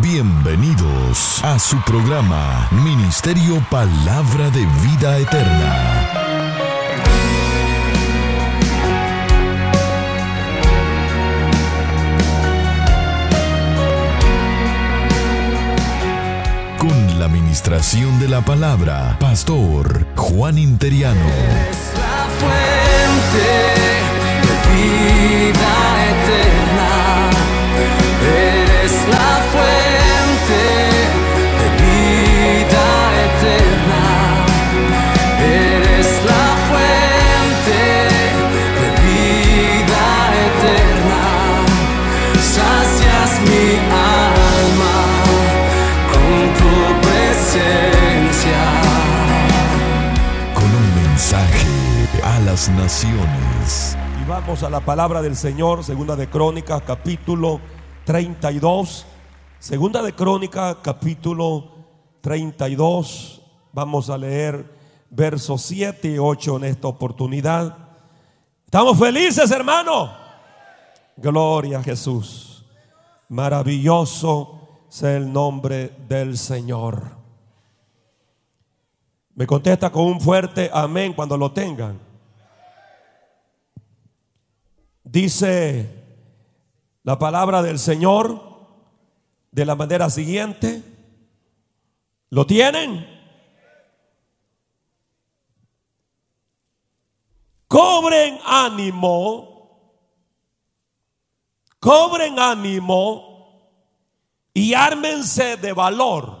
Bienvenidos a su programa Ministerio Palabra de Vida Eterna. Con la administración de la palabra, Pastor Juan Interiano. Es la fuente de vida eterna. Eres la fuente naciones. Y vamos a la palabra del Señor, segunda de Crónicas, capítulo 32. Segunda de Crónicas, capítulo 32. Vamos a leer versos 7 y 8 en esta oportunidad. ¿Estamos felices, hermano? Gloria a Jesús. Maravilloso sea el nombre del Señor. Me contesta con un fuerte amén cuando lo tengan. Dice la palabra del Señor de la manera siguiente. ¿Lo tienen? Cobren ánimo, cobren ánimo y ármense de valor.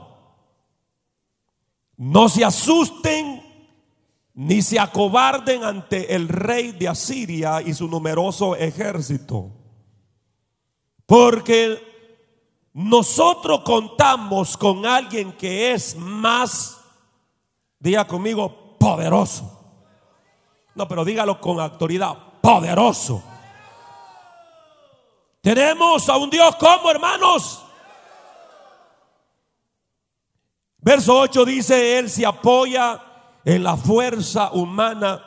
No se asusten ni se acobarden ante el rey de Asiria y su numeroso ejército. Porque nosotros contamos con alguien que es más, diga conmigo, poderoso. No, pero dígalo con autoridad, poderoso. Tenemos a un Dios como hermanos. Verso 8 dice, Él se apoya en la fuerza humana,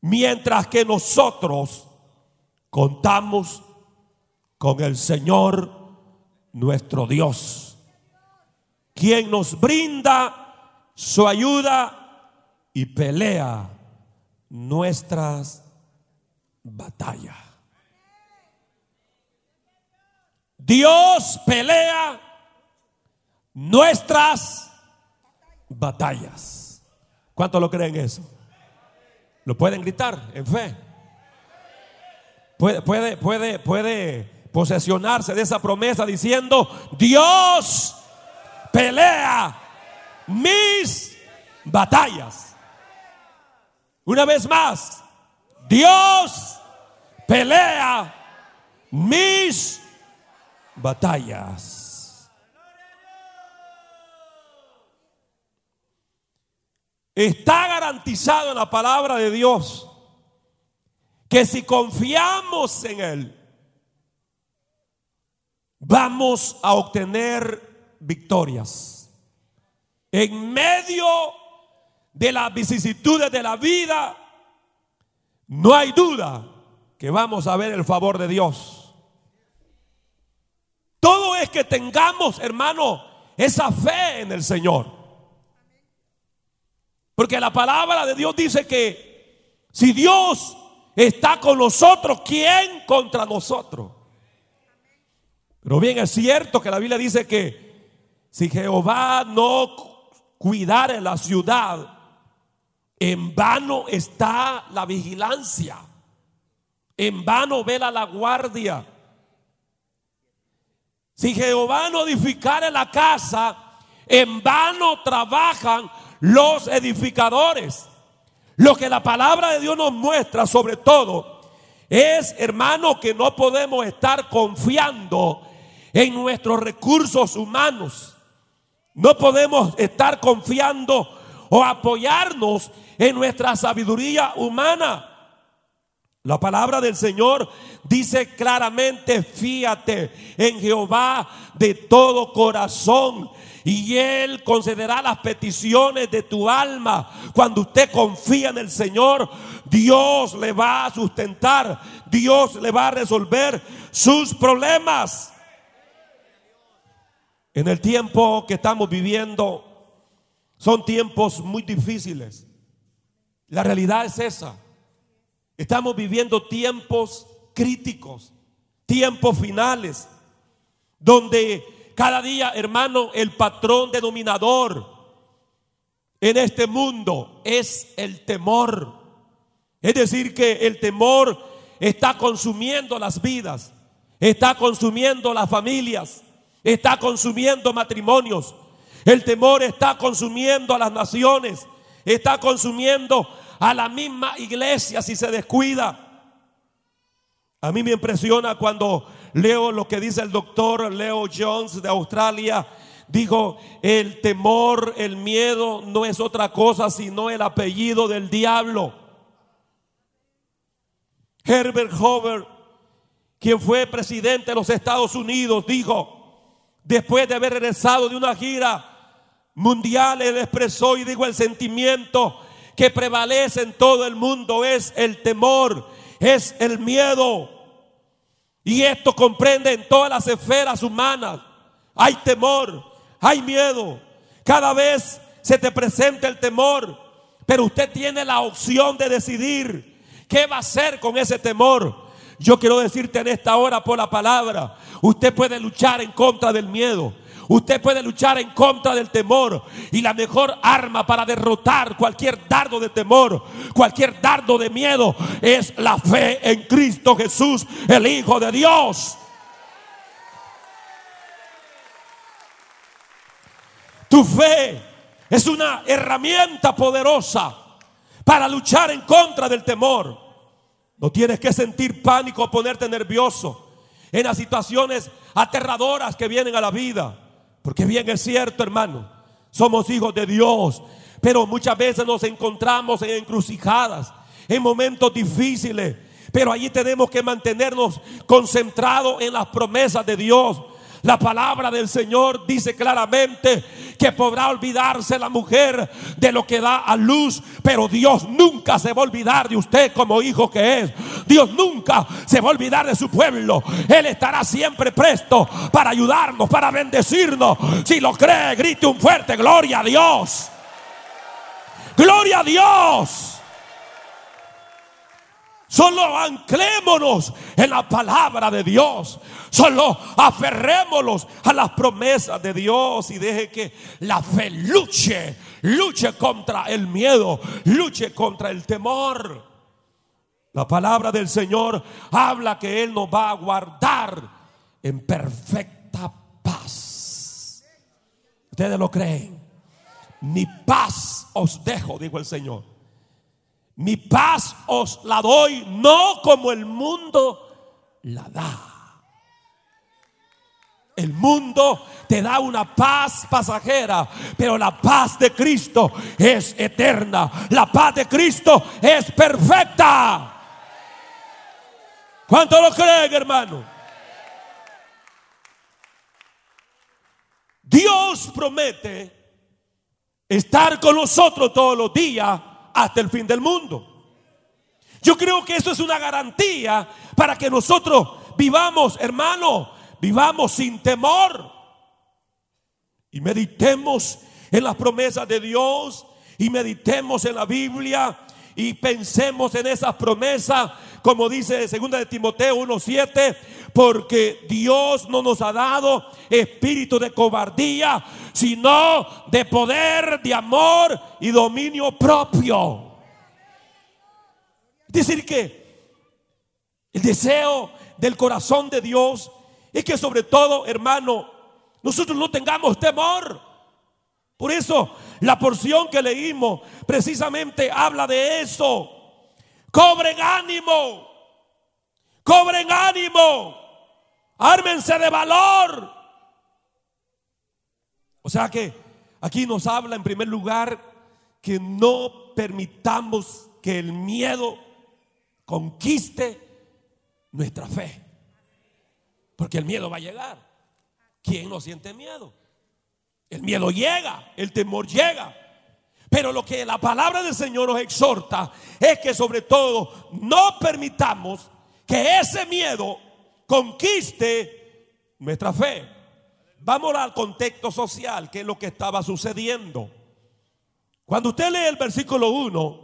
mientras que nosotros contamos con el Señor nuestro Dios, quien nos brinda su ayuda y pelea nuestras batallas. Dios pelea nuestras batallas. ¿Cuántos lo creen eso? ¿Lo pueden gritar en fe? Puede, puede, puede, puede posesionarse de esa promesa diciendo, Dios pelea mis batallas. Una vez más, Dios pelea mis batallas. Está garantizado en la palabra de Dios que si confiamos en Él, vamos a obtener victorias. En medio de las vicisitudes de la vida, no hay duda que vamos a ver el favor de Dios. Todo es que tengamos, hermano, esa fe en el Señor. Porque la palabra de Dios dice que si Dios está con nosotros, ¿quién contra nosotros? Pero bien es cierto que la Biblia dice que si Jehová no cuidare la ciudad, en vano está la vigilancia, en vano vela la guardia. Si Jehová no edificare la casa, en vano trabajan los edificadores. Lo que la palabra de Dios nos muestra sobre todo es, hermano, que no podemos estar confiando en nuestros recursos humanos. No podemos estar confiando o apoyarnos en nuestra sabiduría humana. La palabra del Señor dice claramente, fíate en Jehová de todo corazón y Él concederá las peticiones de tu alma. Cuando usted confía en el Señor, Dios le va a sustentar, Dios le va a resolver sus problemas. En el tiempo que estamos viviendo son tiempos muy difíciles. La realidad es esa. Estamos viviendo tiempos críticos, tiempos finales, donde cada día, hermano, el patrón denominador en este mundo es el temor. Es decir, que el temor está consumiendo las vidas, está consumiendo las familias, está consumiendo matrimonios. El temor está consumiendo a las naciones, está consumiendo a la misma iglesia si se descuida. A mí me impresiona cuando leo lo que dice el doctor Leo Jones de Australia. Dijo, el temor, el miedo no es otra cosa sino el apellido del diablo. Herbert Hoover, quien fue presidente de los Estados Unidos, dijo, después de haber regresado de una gira mundial, él expresó y dijo el sentimiento que prevalece en todo el mundo es el temor, es el miedo. Y esto comprende en todas las esferas humanas. Hay temor, hay miedo. Cada vez se te presenta el temor, pero usted tiene la opción de decidir qué va a hacer con ese temor. Yo quiero decirte en esta hora por la palabra, usted puede luchar en contra del miedo. Usted puede luchar en contra del temor. Y la mejor arma para derrotar cualquier dardo de temor, cualquier dardo de miedo, es la fe en Cristo Jesús, el Hijo de Dios. Tu fe es una herramienta poderosa para luchar en contra del temor. No tienes que sentir pánico o ponerte nervioso en las situaciones aterradoras que vienen a la vida. Porque bien es cierto, hermano, somos hijos de Dios, pero muchas veces nos encontramos en encrucijadas, en momentos difíciles, pero allí tenemos que mantenernos concentrados en las promesas de Dios. La palabra del Señor dice claramente que podrá olvidarse la mujer de lo que da a luz, pero Dios nunca se va a olvidar de usted como hijo que es. Dios nunca se va a olvidar de su pueblo. Él estará siempre presto para ayudarnos, para bendecirnos. Si lo cree, grite un fuerte gloria a Dios. Gloria a Dios. Solo anclémonos en la palabra de Dios. Solo aferrémonos a las promesas de Dios y deje que la fe luche, luche contra el miedo, luche contra el temor. La palabra del Señor habla que Él nos va a guardar en perfecta paz. ¿Ustedes lo creen? Mi paz os dejo, dijo el Señor. Mi paz os la doy, no como el mundo la da. El mundo te da una paz pasajera, pero la paz de Cristo es eterna. La paz de Cristo es perfecta. ¿Cuánto lo creen, hermano? Dios promete estar con nosotros todos los días hasta el fin del mundo. Yo creo que eso es una garantía para que nosotros vivamos, hermano, vivamos sin temor. Y meditemos en las promesas de Dios y meditemos en la Biblia y pensemos en esas promesas, como dice 2 de Timoteo 1:7, porque Dios no nos ha dado espíritu de cobardía, sino de poder, de amor y dominio propio. Es decir, que el deseo del corazón de Dios es que sobre todo, hermano, nosotros no tengamos temor. Por eso la porción que leímos precisamente habla de eso. Cobren ánimo, cobren ánimo, ármense de valor. O sea que aquí nos habla en primer lugar que no permitamos que el miedo conquiste nuestra fe. Porque el miedo va a llegar. ¿Quién no siente miedo? El miedo llega, el temor llega. Pero lo que la palabra del Señor nos exhorta es que sobre todo no permitamos que ese miedo conquiste nuestra fe. vamos al contexto social, que es lo que estaba sucediendo. Cuando usted lee el versículo 1,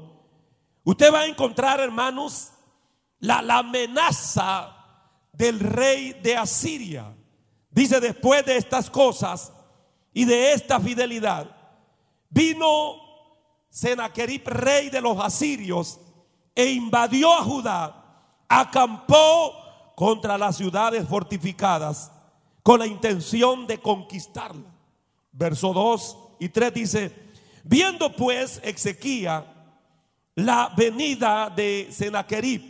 usted va a encontrar, hermanos, la, la amenaza del rey de Asiria. Dice, después de estas cosas y de esta fidelidad, vino Senaquerib, rey de los asirios, e invadió a Judá, acampó contra las ciudades fortificadas con la intención de conquistarla. Verso 2 y 3 dice, viendo pues Ezequiel la venida de Senaquerib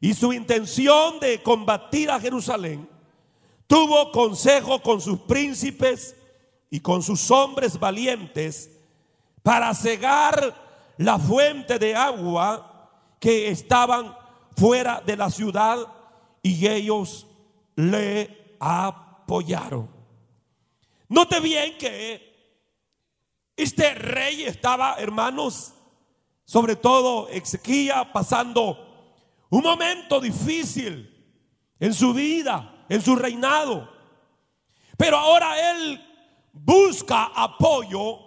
y su intención de combatir a Jerusalén, tuvo consejo con sus príncipes y con sus hombres valientes para cegar la fuente de agua que estaban fuera de la ciudad y ellos le apoyaron. Note bien que este rey estaba, hermanos, sobre todo Ezequiel, pasando un momento difícil en su vida, en su reinado. Pero ahora él busca apoyo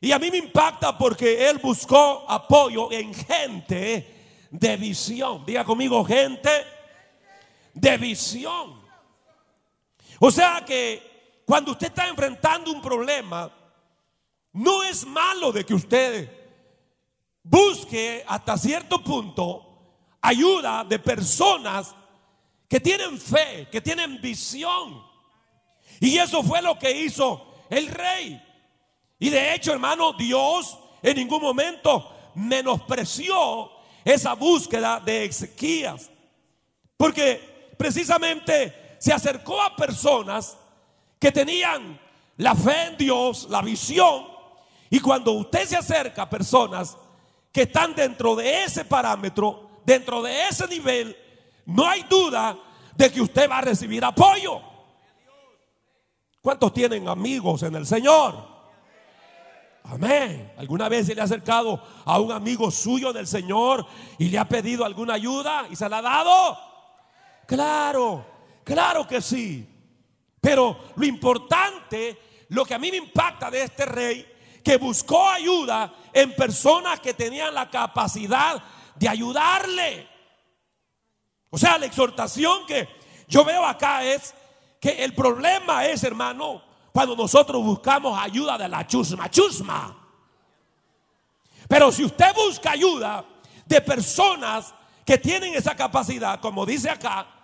y a mí me impacta porque él buscó apoyo en gente de visión. Diga conmigo, gente de visión. O sea que cuando usted está enfrentando un problema, no es malo de que usted busque hasta cierto punto ayuda de personas que tienen fe, que tienen visión. Y eso fue lo que hizo el rey. Y de hecho, hermano, Dios en ningún momento menospreció esa búsqueda de Ezequías. Porque precisamente se acercó a personas que tenían la fe en Dios, la visión. Y cuando usted se acerca a personas que están dentro de ese parámetro, dentro de ese nivel, no hay duda de que usted va a recibir apoyo. ¿Cuántos tienen amigos en el Señor? Amén. ¿Alguna vez se le ha acercado a un amigo suyo del Señor y le ha pedido alguna ayuda y se la ha dado? Claro, claro que sí. Pero lo importante, lo que a mí me impacta de este rey, que buscó ayuda en personas que tenían la capacidad de ayudarle. O sea, la exhortación que yo veo acá es que el problema es, hermano, cuando nosotros buscamos ayuda de la chusma, chusma. Pero si usted busca ayuda de personas que tienen esa capacidad, como dice acá,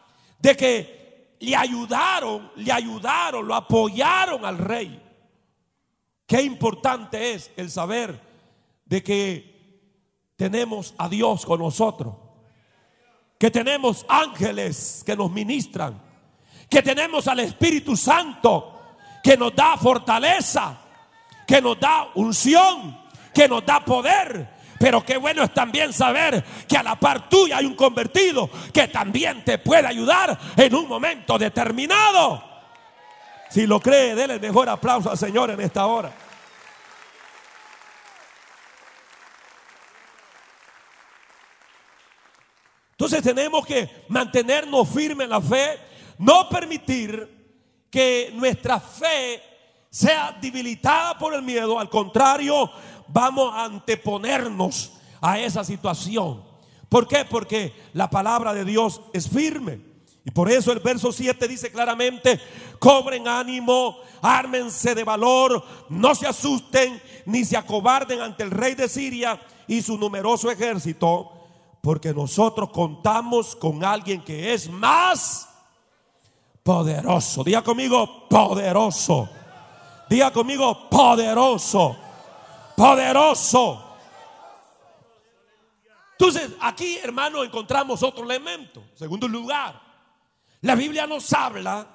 de que le ayudaron, le ayudaron, lo apoyaron al rey. Qué importante es el saber de que tenemos a Dios con nosotros. Que tenemos ángeles que nos ministran. Que tenemos al Espíritu Santo que nos da fortaleza. Que nos da unción. Que nos da poder. Pero qué bueno es también saber que a la par tuya hay un convertido que también te puede ayudar en un momento determinado. Si lo cree, déle mejor aplauso al Señor en esta hora. Entonces tenemos que mantenernos firmes en la fe, no permitir que nuestra fe sea debilitada por el miedo, al contrario, vamos a anteponernos a esa situación. ¿Por qué? Porque la palabra de Dios es firme. Y por eso el verso 7 dice claramente, cobren ánimo, ármense de valor, no se asusten ni se acobarden ante el rey de Siria y su numeroso ejército porque nosotros contamos con alguien que es más poderoso. Diga conmigo, poderoso. Diga conmigo, poderoso. Poderoso. Entonces, aquí, hermano, encontramos otro elemento. Segundo lugar, la Biblia nos habla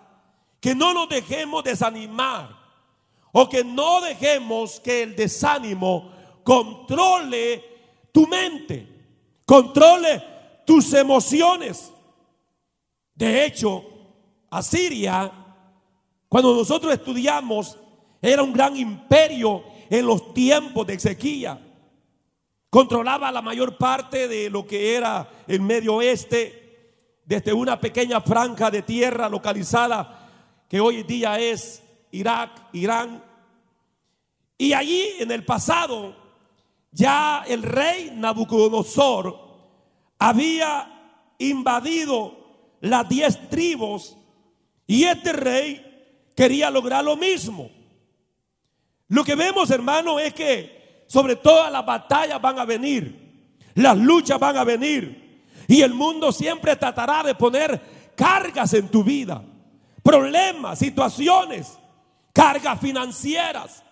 que no nos dejemos desanimar o que no dejemos que el desánimo controle tu mente controle tus emociones. De hecho, Asiria, cuando nosotros estudiamos, era un gran imperio en los tiempos de Ezequiel. Controlaba la mayor parte de lo que era el medio oeste, desde una pequeña franja de tierra localizada que hoy día es Irak, Irán. Y allí en el pasado ya el rey Nabucodonosor había invadido las diez tribus y este rey quería lograr lo mismo. Lo que vemos, hermano, es que sobre todas las batallas van a venir, las luchas van a venir y el mundo siempre tratará de poner cargas en tu vida, problemas, situaciones, cargas financieras,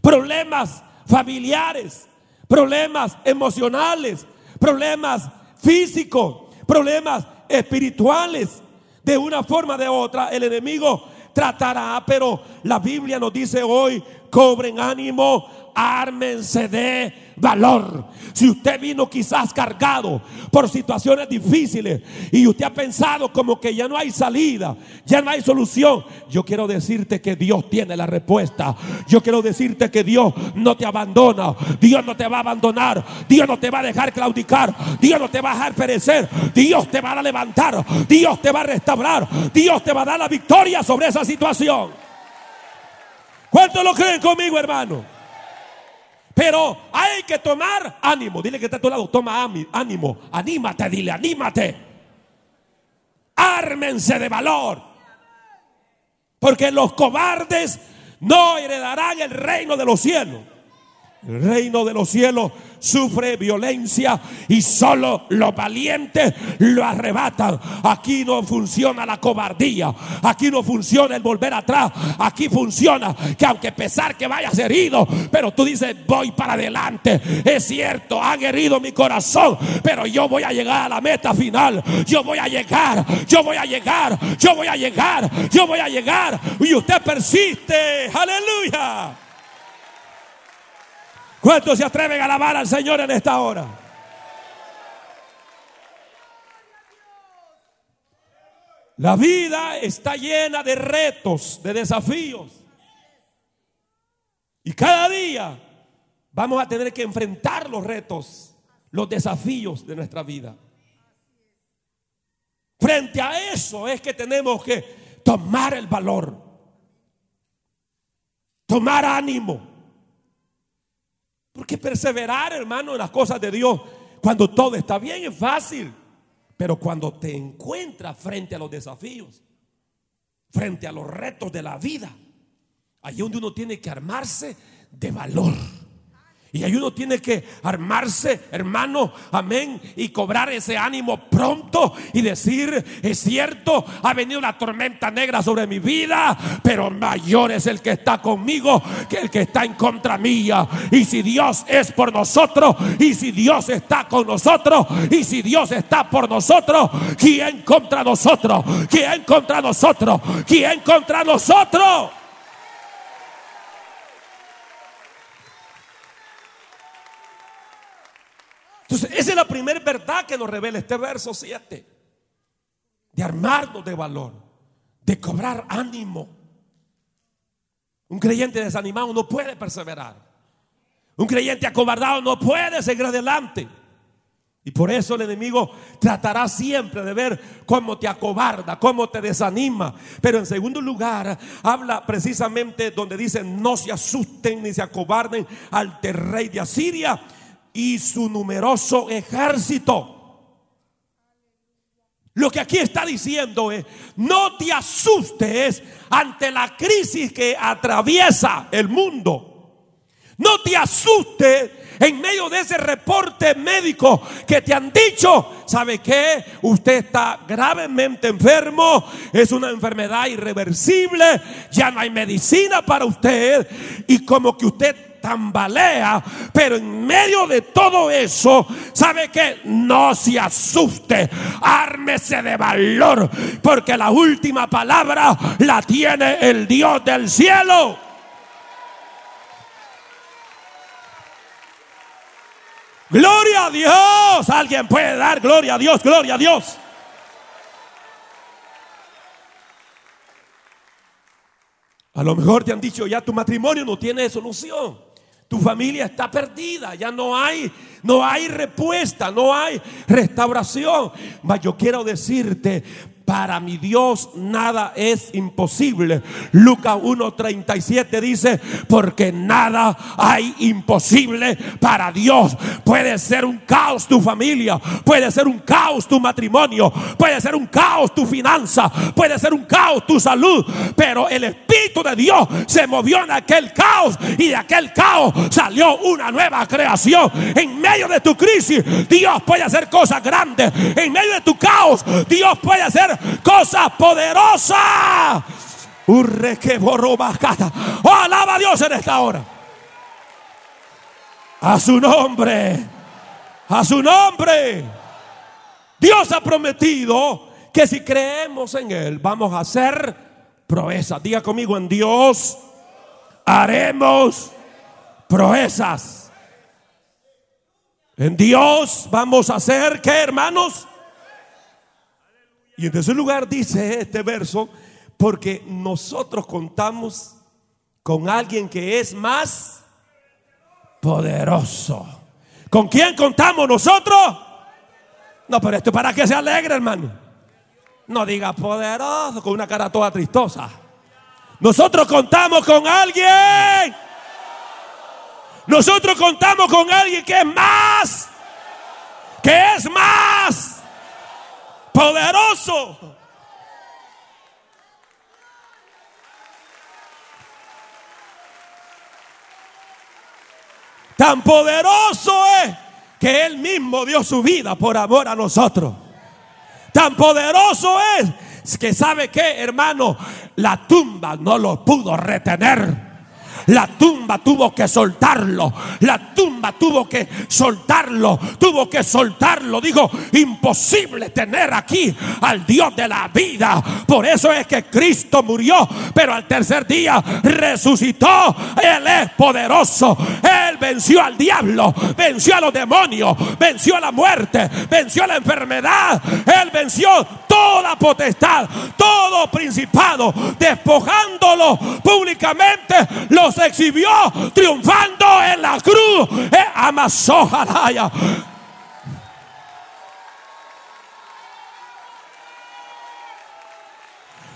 problemas familiares, problemas emocionales, problemas físicos, problemas espirituales. De una forma o de otra, el enemigo tratará, pero la Biblia nos dice hoy, cobren ánimo, ármense de valor. Si usted vino quizás cargado por situaciones difíciles y usted ha pensado como que ya no hay salida, ya no hay solución, yo quiero decirte que Dios tiene la respuesta. Yo quiero decirte que Dios no te abandona, Dios no te va a abandonar, Dios no te va a dejar claudicar, Dios no te va a dejar perecer, Dios te va a levantar, Dios te va a restaurar, Dios te va a dar la victoria sobre esa situación. ¿Cuántos lo creen conmigo, hermano? Pero hay que tomar ánimo. Dile que está a tu lado, toma ánimo. Anímate, dile, anímate. Ármense de valor. Porque los cobardes no heredarán el reino de los cielos. El reino de los cielos sufre violencia y solo los valientes lo arrebatan. Aquí no funciona la cobardía, aquí no funciona el volver atrás, aquí funciona que aunque pesar que vayas herido, pero tú dices voy para adelante. Es cierto, han herido mi corazón, pero yo voy a llegar a la meta final. Yo voy a llegar, yo voy a llegar, yo voy a llegar, yo voy a llegar. Y usted persiste, aleluya. ¿Cuántos se atreven a alabar al Señor en esta hora? La vida está llena de retos, de desafíos. Y cada día vamos a tener que enfrentar los retos, los desafíos de nuestra vida. Frente a eso es que tenemos que tomar el valor, tomar ánimo. Porque perseverar, hermano, en las cosas de Dios, cuando todo está bien, es fácil. Pero cuando te encuentras frente a los desafíos, frente a los retos de la vida, ahí donde uno tiene que armarse de valor. Y ahí uno tiene que armarse, hermano, amén, y cobrar ese ánimo pronto y decir, es cierto, ha venido una tormenta negra sobre mi vida, pero mayor es el que está conmigo que el que está en contra mía. Y si Dios es por nosotros, y si Dios está con nosotros, y si Dios está por nosotros, ¿quién contra nosotros? ¿Quién contra nosotros? ¿Quién contra nosotros? Entonces, esa es la primera verdad que nos revela este verso 7. De armarnos de valor, de cobrar ánimo. Un creyente desanimado no puede perseverar. Un creyente acobardado no puede seguir adelante. Y por eso el enemigo tratará siempre de ver cómo te acobarda, cómo te desanima. Pero en segundo lugar, habla precisamente donde dice, no se asusten ni se acobarden al rey de Asiria y su numeroso ejército. Lo que aquí está diciendo es, no te asustes ante la crisis que atraviesa el mundo. No te asustes en medio de ese reporte médico que te han dicho, ¿sabe qué? Usted está gravemente enfermo, es una enfermedad irreversible, ya no hay medicina para usted y como que usted tambalea, pero en medio de todo eso, ¿sabe que No se asuste, ármese de valor, porque la última palabra la tiene el Dios del cielo. Gloria a Dios. Alguien puede dar gloria a Dios, gloria a Dios. A lo mejor te han dicho, ya tu matrimonio no tiene solución. Tu familia está perdida, ya no hay, no hay respuesta, no hay restauración. Mas yo quiero decirte, para mi Dios nada es imposible. Lucas 1:37 dice, porque nada hay imposible para Dios. Puede ser un caos tu familia, puede ser un caos tu matrimonio, puede ser un caos tu finanza, puede ser un caos tu salud, pero el Espíritu de Dios se movió en aquel caos y de aquel caos salió una nueva creación. En medio de tu crisis, Dios puede hacer cosas grandes. En medio de tu caos, Dios puede hacer cosas poderosas. Urre que borró Oh, alaba a Dios en esta hora. A su nombre. A su nombre. Dios ha prometido que si creemos en Él, vamos a hacer proezas. Diga conmigo en Dios, haremos proezas. En Dios vamos a hacer, ¿qué hermanos? Y en tercer lugar dice este verso, porque nosotros contamos con alguien que es más poderoso. ¿Con quién contamos nosotros? No, pero esto para que se alegre, hermano. No diga poderoso con una cara toda tristosa. Nosotros contamos con alguien. Nosotros contamos con alguien que es más. Que es más poderoso. Tan poderoso es que Él mismo dio su vida por amor a nosotros. Tan poderoso es que sabe que, hermano, la tumba no lo pudo retener. La tumba tuvo que soltarlo. La tumba tuvo que soltarlo. Tuvo que soltarlo. Dijo, imposible tener aquí al Dios de la vida. Por eso es que Cristo murió, pero al tercer día resucitó. Él es poderoso. Él venció al diablo, venció a los demonios, venció a la muerte, venció a la enfermedad. Él venció toda potestad, todo principado, despojándolo públicamente. Los se exhibió triunfando en la cruz. Amasó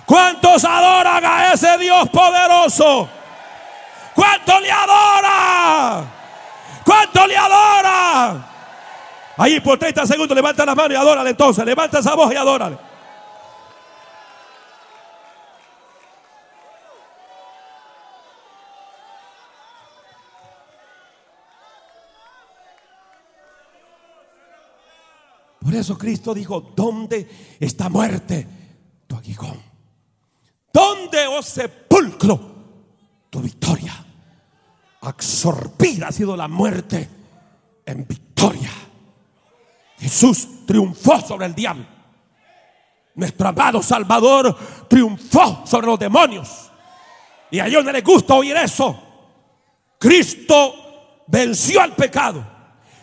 ¿Cuántos adoran a ese Dios poderoso? ¿Cuánto le adora? ¿Cuánto le adora? Ahí por 30 segundos levanta la mano y adórale entonces. Levanta esa voz y adórale. Eso Cristo dijo, ¿dónde está muerte? Tu aguijón. ¿Dónde, oh sepulcro, tu victoria? Absorbida ha sido la muerte en victoria. Jesús triunfó sobre el diablo. Nuestro amado Salvador triunfó sobre los demonios. Y a ellos no les gusta oír eso. Cristo venció al pecado.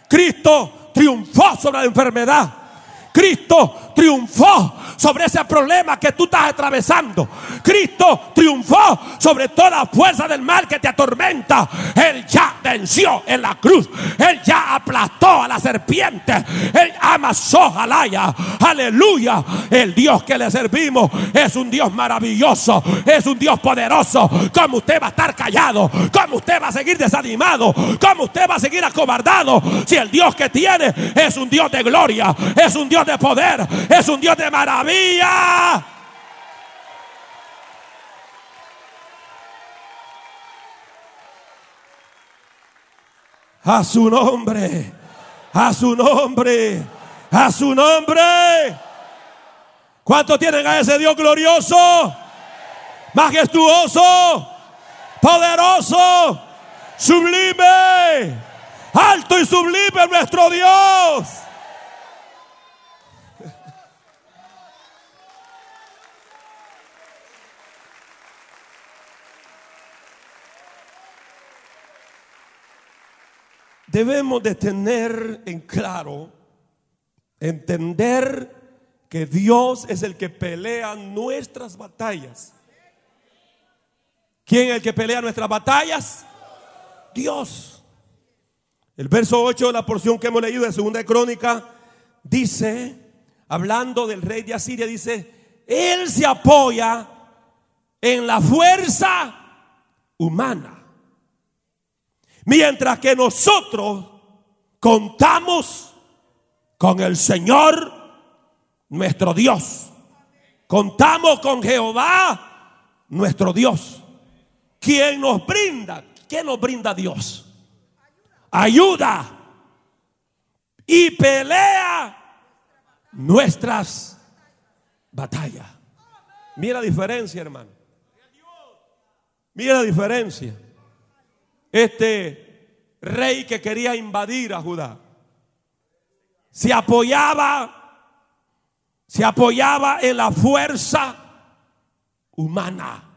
Cristo triunfó sobre la enfermedad. Cristo triunfó sobre ese problema que tú estás atravesando. Cristo triunfó sobre toda fuerza del mal que te atormenta. Él ya venció en la cruz. Él ya aplastó a la serpiente. Él amasó a Laya. Aleluya. El Dios que le servimos es un Dios maravilloso. Es un Dios poderoso. ¿Cómo usted va a estar callado? ¿Cómo usted va a seguir desanimado? ¿Cómo usted va a seguir acobardado? Si el Dios que tiene es un Dios de gloria. Es un Dios de poder, es un Dios de maravilla. A su nombre, a su nombre, a su nombre. ¿Cuántos tienen a ese Dios glorioso, majestuoso, poderoso, sublime, alto y sublime nuestro Dios? Debemos de tener en claro, entender que Dios es el que pelea nuestras batallas. ¿Quién es el que pelea nuestras batallas? Dios. El verso 8 de la porción que hemos leído de Segunda Crónica dice, hablando del rey de Asiria, dice, él se apoya en la fuerza humana. Mientras que nosotros contamos con el Señor nuestro Dios. Contamos con Jehová nuestro Dios. Quien nos brinda, ¿qué nos brinda Dios? Ayuda y pelea nuestras batallas. Mira la diferencia, hermano. Mira la diferencia. Este rey que quería invadir a Judá se apoyaba, se apoyaba en la fuerza humana.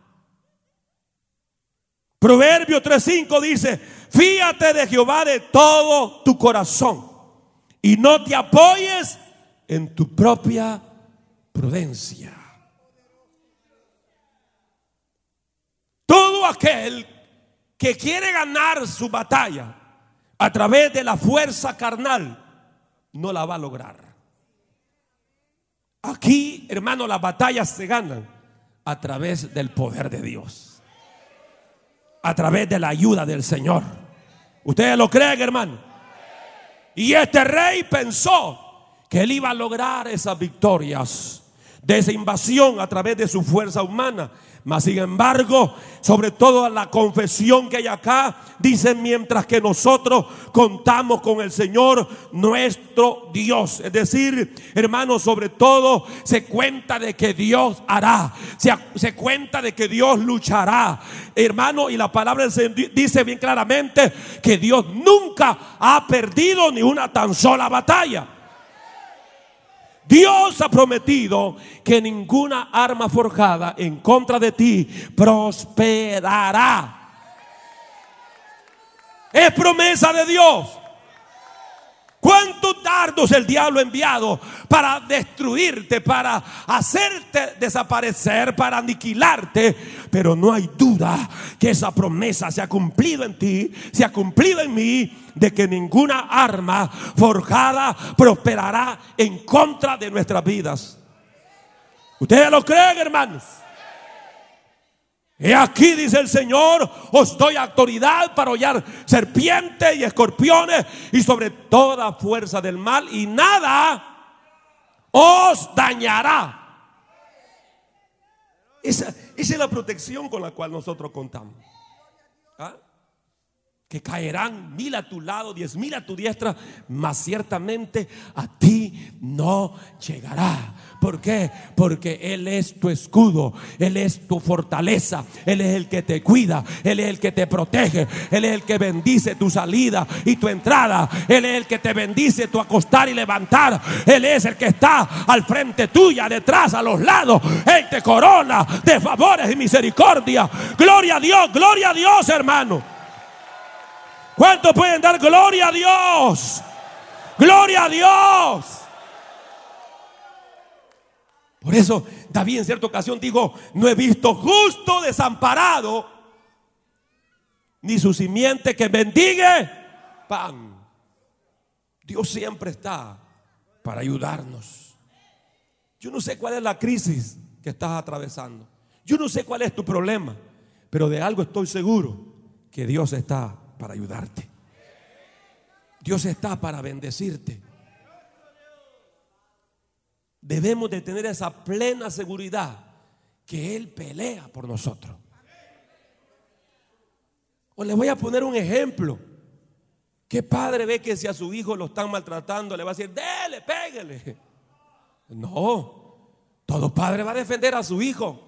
Proverbio 3:5 dice, fíate de Jehová de todo tu corazón y no te apoyes en tu propia prudencia. Todo aquel que quiere ganar su batalla a través de la fuerza carnal no la va a lograr. Aquí, hermano, las batallas se ganan a través del poder de Dios. A través de la ayuda del Señor. ¿Ustedes lo creen, hermano? Y este rey pensó que él iba a lograr esas victorias de esa invasión a través de su fuerza humana. Mas sin embargo, sobre todo la confesión que hay acá, dice mientras que nosotros contamos con el Señor nuestro Dios. Es decir, hermanos, sobre todo se cuenta de que Dios hará, se, se cuenta de que Dios luchará. Hermano, y la palabra dice bien claramente que Dios nunca ha perdido ni una tan sola batalla. Dios ha prometido que ninguna arma forjada en contra de ti prosperará. Es promesa de Dios. ¿Cuántos dardos el diablo ha enviado para destruirte, para hacerte desaparecer, para aniquilarte? Pero no hay duda que esa promesa se ha cumplido en ti, se ha cumplido en mí, de que ninguna arma forjada prosperará en contra de nuestras vidas. ¿Ustedes lo creen, hermanos? Y aquí dice el Señor, os doy autoridad para hollar serpientes y escorpiones y sobre toda fuerza del mal y nada os dañará. Esa, esa es la protección con la cual nosotros contamos. ¿Ah? Que caerán mil a tu lado, diez mil a tu diestra, mas ciertamente a ti no llegará. ¿Por qué? Porque Él es tu escudo, Él es tu fortaleza, Él es el que te cuida, Él es el que te protege, Él es el que bendice tu salida y tu entrada, Él es el que te bendice tu acostar y levantar, Él es el que está al frente tuya, detrás, a los lados, Él te corona de favores y misericordia. Gloria a Dios, gloria a Dios, hermano. ¿Cuántos pueden dar gloria a Dios? Gloria a Dios. Por eso David en cierta ocasión dijo, no he visto justo desamparado, ni su simiente que bendigue pan. Dios siempre está para ayudarnos. Yo no sé cuál es la crisis que estás atravesando. Yo no sé cuál es tu problema, pero de algo estoy seguro, que Dios está para ayudarte. Dios está para bendecirte. Debemos de tener esa plena seguridad que Él pelea por nosotros. O le voy a poner un ejemplo. ¿Qué padre ve que si a su hijo lo están maltratando le va a decir, dele, pégale? No, todo padre va a defender a su hijo.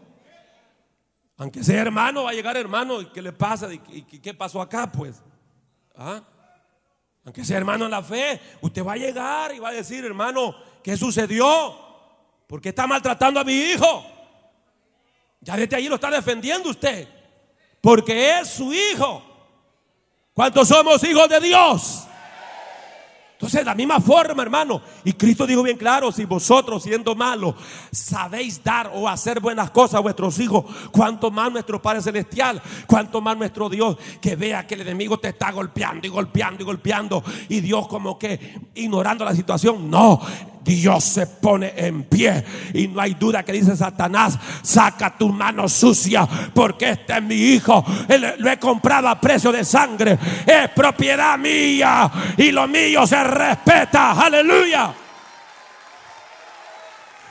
Aunque sea hermano, va a llegar hermano, ¿y qué le pasa? ¿Y qué pasó acá? Pues, ¿Ah? aunque sea hermano en la fe, usted va a llegar y va a decir, hermano, ¿qué sucedió? ¿Por qué está maltratando a mi hijo? Ya desde ahí lo está defendiendo usted, porque es su hijo. ¿Cuántos somos hijos de Dios? Entonces, de la misma forma, hermano, y Cristo dijo bien claro, si vosotros siendo malos sabéis dar o hacer buenas cosas a vuestros hijos, cuanto más nuestro Padre Celestial, cuanto más nuestro Dios, que vea que el enemigo te está golpeando y golpeando y golpeando, y Dios como que ignorando la situación, no, Dios se pone en pie. Y no hay duda que dice Satanás, saca tu mano sucia, porque este es mi hijo. Lo he comprado a precio de sangre. Es propiedad mía. Y lo mío se respeta. Aleluya.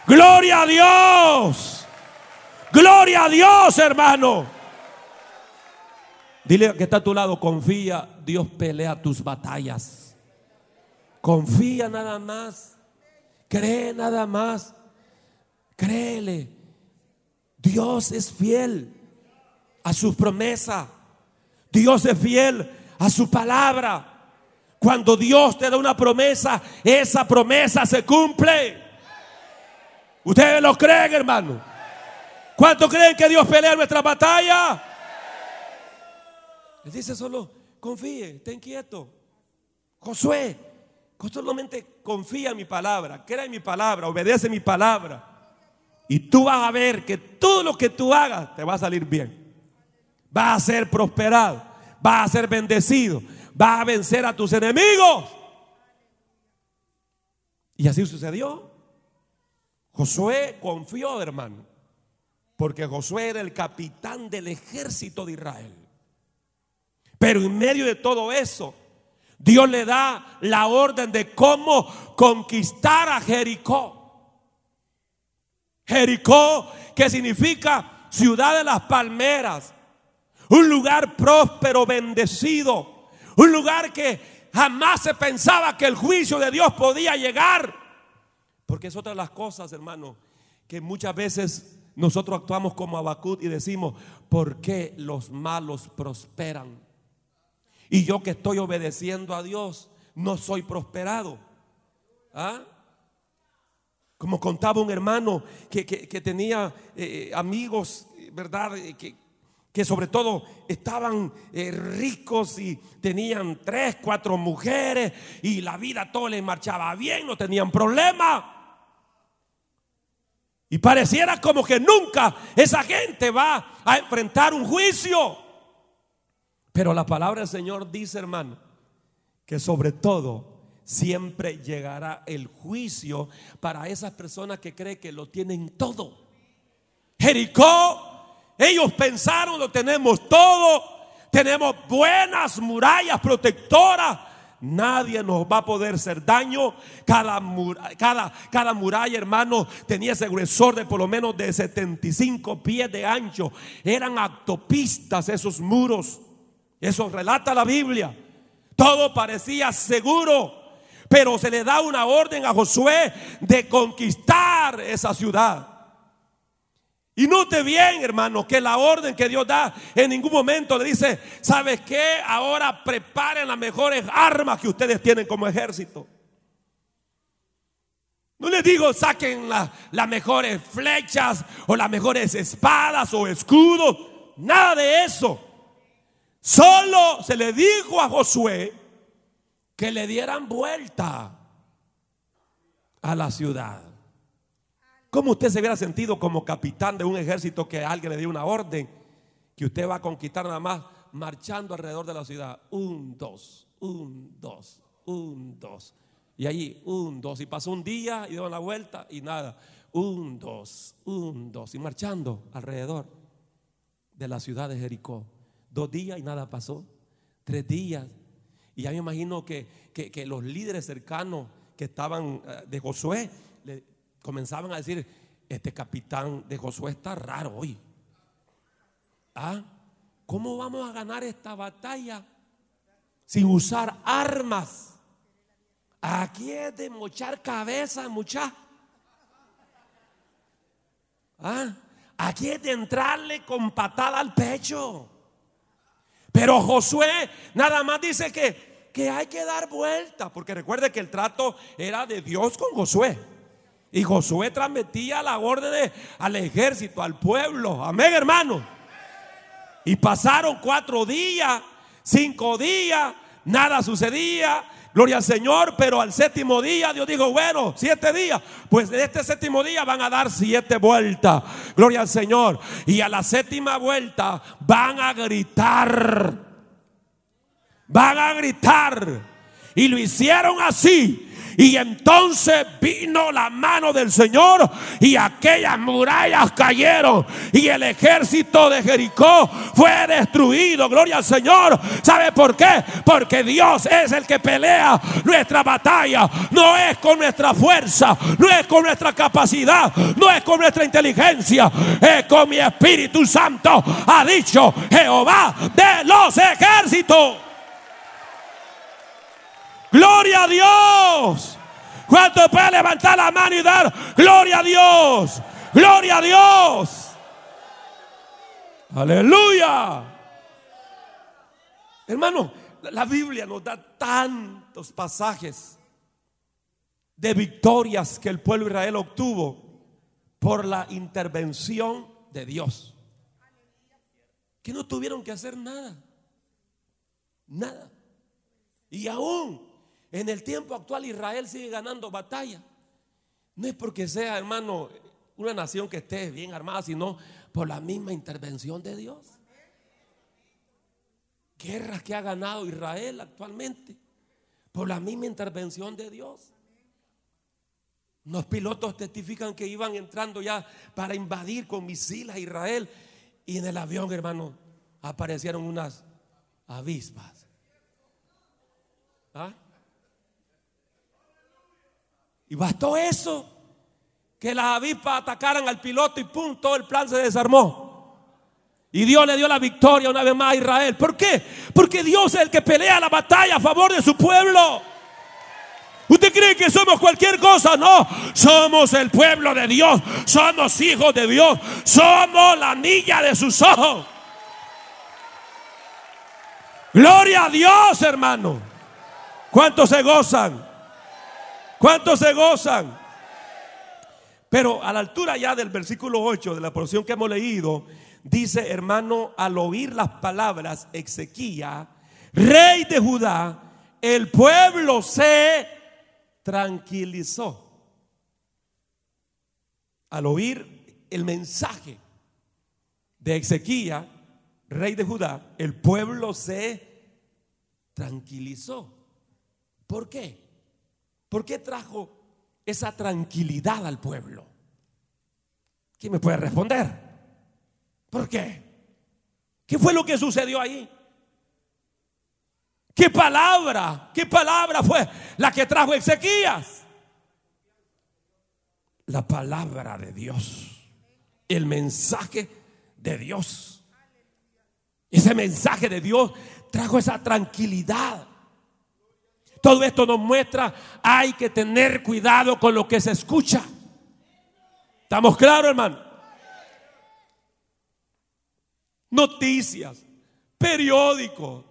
Gloria a Dios. Gloria a Dios, hermano. Dile que está a tu lado, confía, Dios pelea tus batallas. Confía nada más. Cree nada más. Créele. Dios es fiel a sus promesas. Dios es fiel a su palabra. Cuando Dios te da una promesa, esa promesa se cumple. ¿Ustedes lo creen, hermano? ¿Cuánto creen que Dios pelea nuestra batalla? Él dice solo, confíe, ten quieto. Josué, solamente confía en mi palabra, crea en mi palabra, obedece mi palabra. Y tú vas a ver que todo lo que tú hagas te va a salir bien. Vas a ser prosperado, vas a ser bendecido, vas a vencer a tus enemigos. Y así sucedió. Josué confió, hermano, porque Josué era el capitán del ejército de Israel. Pero en medio de todo eso, Dios le da la orden de cómo conquistar a Jericó. Jericó, que significa ciudad de las palmeras, un lugar próspero, bendecido, un lugar que jamás se pensaba que el juicio de Dios podía llegar. Porque es otra de las cosas, hermano, que muchas veces nosotros actuamos como Abacut y decimos, ¿por qué los malos prosperan? Y yo que estoy obedeciendo a Dios, no soy prosperado. ¿Ah? Como contaba un hermano que, que- tenía eh, amigos, ¿verdad? Eh, Que, que sobre todo estaban eh, ricos y tenían tres, cuatro mujeres y la vida todo les marchaba bien, no tenían problema. Y pareciera como que nunca esa gente va a enfrentar un juicio. Pero la palabra del Señor dice, hermano, que sobre todo siempre llegará el juicio para esas personas que creen que lo tienen todo. Jericó, ellos pensaron lo tenemos todo, tenemos buenas murallas protectoras. Nadie nos va a poder hacer daño. Cada, mur- cada, cada muralla, hermano, tenía ese gruesor de por lo menos de 75 pies de ancho. Eran autopistas esos muros. Eso relata la Biblia. Todo parecía seguro, pero se le da una orden a Josué de conquistar esa ciudad. Y note bien, hermano, que la orden que Dios da en ningún momento le dice, ¿sabes qué? Ahora preparen las mejores armas que ustedes tienen como ejército. No les digo saquen la- las mejores flechas o las mejores espadas o escudos. Nada de eso. Solo se le dijo a Josué que le dieran vuelta a la ciudad. ¿Cómo usted se hubiera sentido como capitán de un ejército que alguien le dio una orden que usted va a conquistar nada más marchando alrededor de la ciudad? Un, dos, un, dos, un, dos. Y allí, un, dos. Y pasó un día y dio la vuelta y nada. Un, dos, un, dos. Y marchando alrededor de la ciudad de Jericó. Dos días y nada pasó. Tres días. Y ya me imagino que, que- los líderes cercanos que estaban eh, de Josué comenzaban a decir, este capitán de Josué está raro hoy. ¿Ah? ¿Cómo vamos a ganar esta batalla sin usar armas? Aquí es de mochar cabeza, mucha. ¿Ah? Aquí es de entrarle con patada al pecho. Pero Josué nada más dice que, que hay que dar vuelta, porque recuerde que el trato era de Dios con Josué. Y Josué transmitía la orden de- al ejército, al pueblo. Amén, hermano. Y pasaron cuatro días, cinco días, nada sucedía. Gloria al Señor, pero al séptimo día Dios dijo, bueno, siete días, pues de este séptimo día van a dar siete vueltas. Gloria al Señor. Y a la séptima vuelta van a gritar. Van a gritar. Y lo hicieron así. Y entonces vino la mano del Señor y aquellas murallas cayeron y el ejército de Jericó fue destruido. Gloria al Señor. ¿Sabe por qué? Porque Dios es el que pelea nuestra batalla. No es con nuestra fuerza, no es con nuestra capacidad, no es con nuestra inteligencia, es con mi Espíritu Santo. Ha dicho Jehová de los ejércitos. Gloria a Dios. ¿Cuánto puede levantar la mano y dar gloria a Dios? Gloria a Dios. Aleluya. Hermano, la Biblia nos da tantos pasajes de victorias que el pueblo de Israel obtuvo por la intervención de Dios. Que no tuvieron que hacer nada. Nada. Y aún en el tiempo actual Israel sigue ganando batalla. No es porque sea, hermano, una nación que esté bien armada, sino por la misma intervención de Dios. Guerras que ha ganado Israel actualmente por la misma intervención de Dios. Los pilotos testifican que iban entrando ya para invadir con misiles a Israel y en el avión, hermano, aparecieron unas avispas. ¿Ah? Y bastó eso, que las avispas atacaran al piloto y pum, todo el plan se desarmó. Y Dios le dio la victoria una vez más a Israel. ¿Por qué? Porque Dios es el que pelea la batalla a favor de su pueblo. ¿Usted cree que somos cualquier cosa? No, somos el pueblo de Dios, somos hijos de Dios, somos la niña de sus ojos. Gloria a Dios, hermano. ¿Cuántos se gozan? ¿Cuántos se gozan? Pero a la altura ya del versículo 8 de la porción que hemos leído, dice, hermano, al oír las palabras Ezequiel, rey de Judá, el pueblo se tranquilizó. Al oír el mensaje de Ezequiel, rey de Judá, el pueblo se tranquilizó. ¿Por qué? ¿Por qué trajo esa tranquilidad al pueblo? ¿Quién me puede responder? ¿Por qué? ¿Qué fue lo que sucedió ahí? ¿Qué palabra? ¿Qué palabra fue la que trajo Ezequías? La palabra de Dios. El mensaje de Dios. Ese mensaje de Dios trajo esa tranquilidad. Todo esto nos muestra, hay que tener cuidado con lo que se escucha. ¿Estamos claros, hermano? Noticias, periódicos,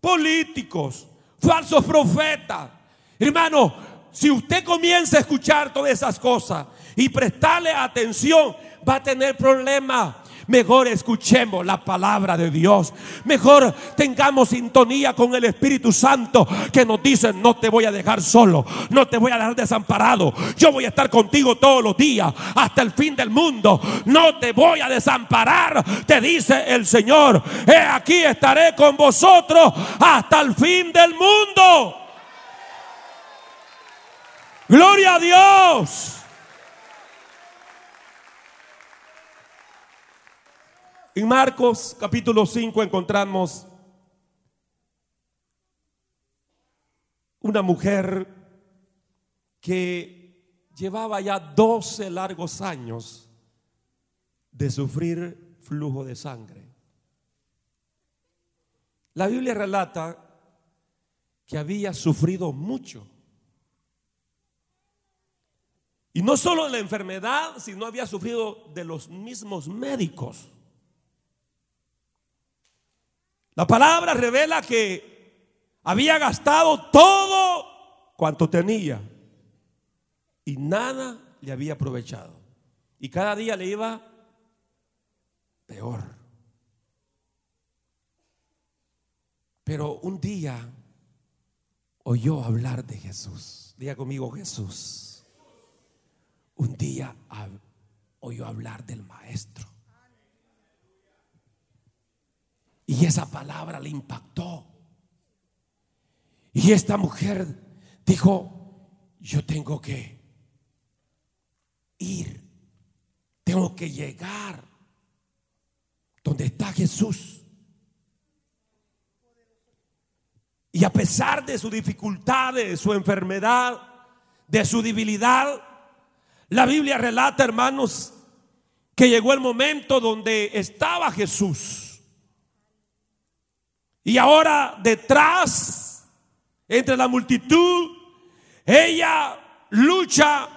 políticos, falsos profetas. Hermano, si usted comienza a escuchar todas esas cosas y prestarle atención, va a tener problemas. Mejor escuchemos la palabra de Dios. Mejor tengamos sintonía con el Espíritu Santo que nos dice, no te voy a dejar solo, no te voy a dejar desamparado. Yo voy a estar contigo todos los días hasta el fin del mundo. No te voy a desamparar, te dice el Señor. He aquí estaré con vosotros hasta el fin del mundo. Gloria a Dios. En Marcos capítulo 5 encontramos una mujer que llevaba ya 12 largos años de sufrir flujo de sangre. La Biblia relata que había sufrido mucho. Y no solo la enfermedad, sino había sufrido de los mismos médicos. La palabra revela que había gastado todo cuanto tenía y nada le había aprovechado. Y cada día le iba peor. Pero un día oyó hablar de Jesús. Diga conmigo Jesús. Un día oyó hablar del Maestro. Y esa palabra le impactó. Y esta mujer dijo, yo tengo que ir, tengo que llegar donde está Jesús. Y a pesar de su dificultad, de su enfermedad, de su debilidad, la Biblia relata, hermanos, que llegó el momento donde estaba Jesús. Y ahora detrás, entre la multitud, ella lucha,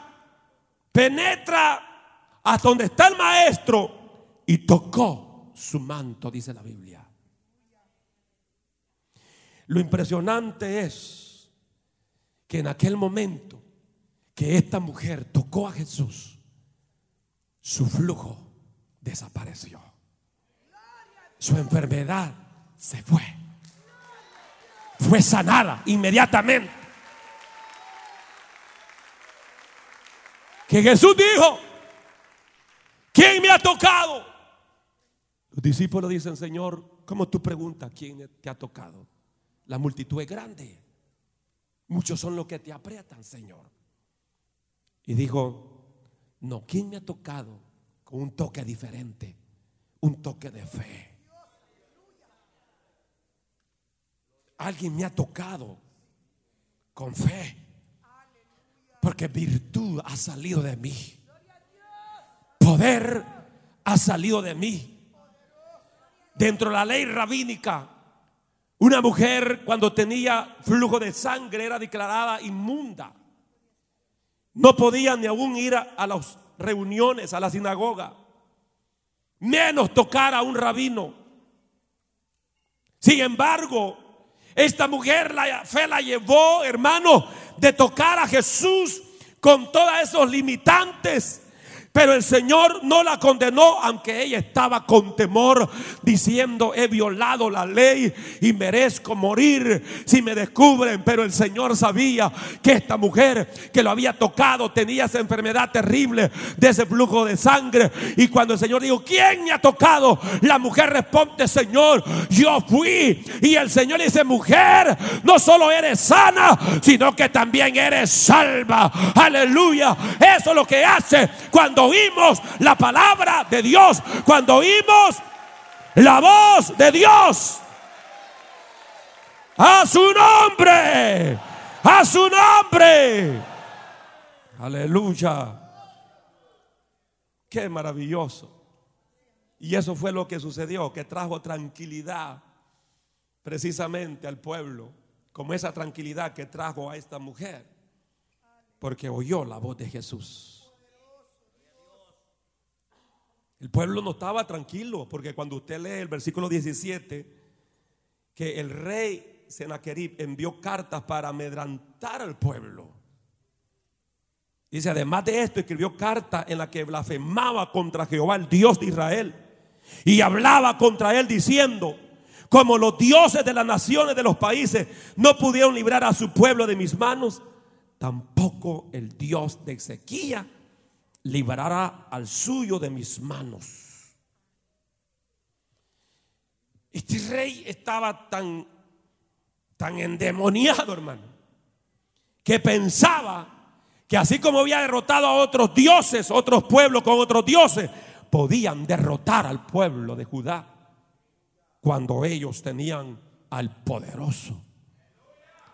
penetra hasta donde está el maestro y tocó su manto, dice la Biblia. Lo impresionante es que en aquel momento que esta mujer tocó a Jesús, su flujo desapareció. Su enfermedad se fue. Fue sanada inmediatamente. Que Jesús dijo, ¿quién me ha tocado? Los discípulos dicen, Señor, ¿cómo tú preguntas quién te ha tocado? La multitud es grande. Muchos son los que te aprietan, Señor. Y dijo, no, ¿quién me ha tocado con un toque diferente? Un toque de fe. Alguien me ha tocado con fe. Porque virtud ha salido de mí. Poder ha salido de mí. Dentro de la ley rabínica, una mujer cuando tenía flujo de sangre era declarada inmunda. No podía ni aún ir a, las reuniones, a la sinagoga. Menos tocar a un rabino. Sin embargo, esta mujer la fe la llevó, hermano, de tocar a Jesús con todos esos limitantes pero el Señor no la condenó, aunque ella estaba con temor, diciendo, he violado la ley y merezco morir si me descubren. Pero el Señor sabía que esta mujer que lo había tocado tenía esa enfermedad terrible de ese flujo de sangre. Y cuando el Señor dijo, ¿quién me ha tocado? La mujer responde, Señor, yo fui. Y el Señor dice, mujer, no solo eres sana, sino que también eres salva. Aleluya. Eso es lo que hace cuando oímos la palabra de Dios, cuando oímos la voz de Dios. A su nombre, a su nombre. Aleluya. Qué maravilloso. Y eso fue lo que sucedió, que trajo tranquilidad precisamente al pueblo, como esa tranquilidad que trajo a esta mujer, porque oyó la voz de Jesús. El pueblo no estaba tranquilo, porque cuando usted lee el versículo 17, que el rey Senaquerib envió cartas para amedrantar al pueblo. Dice, además de esto, escribió cartas en la que blasfemaba contra Jehová, el Dios de Israel, y hablaba contra él diciendo, como los dioses de las naciones de los países no pudieron librar a su pueblo de mis manos, tampoco el Dios de Ezequiel librará al suyo de mis manos. Este rey estaba tan, tan endemoniado, hermano, que pensaba que así como había derrotado a otros dioses, otros pueblos con otros dioses, podían derrotar al pueblo de Judá cuando ellos tenían al poderoso.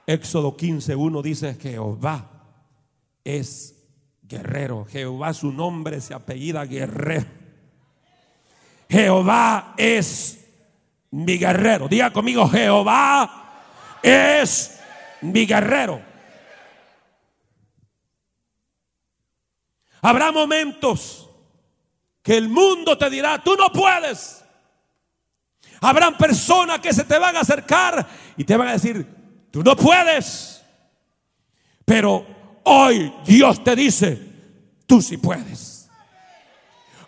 Éxodo 15.1 dice Jehová es guerrero. Jehová su nombre se apellida guerrero. Jehová es mi guerrero. Diga conmigo, Jehová es mi guerrero. Habrá momentos que el mundo te dirá, tú no puedes. Habrán personas que se te van a acercar y te van a decir, tú no puedes. Pero Hoy Dios te dice, tú sí puedes.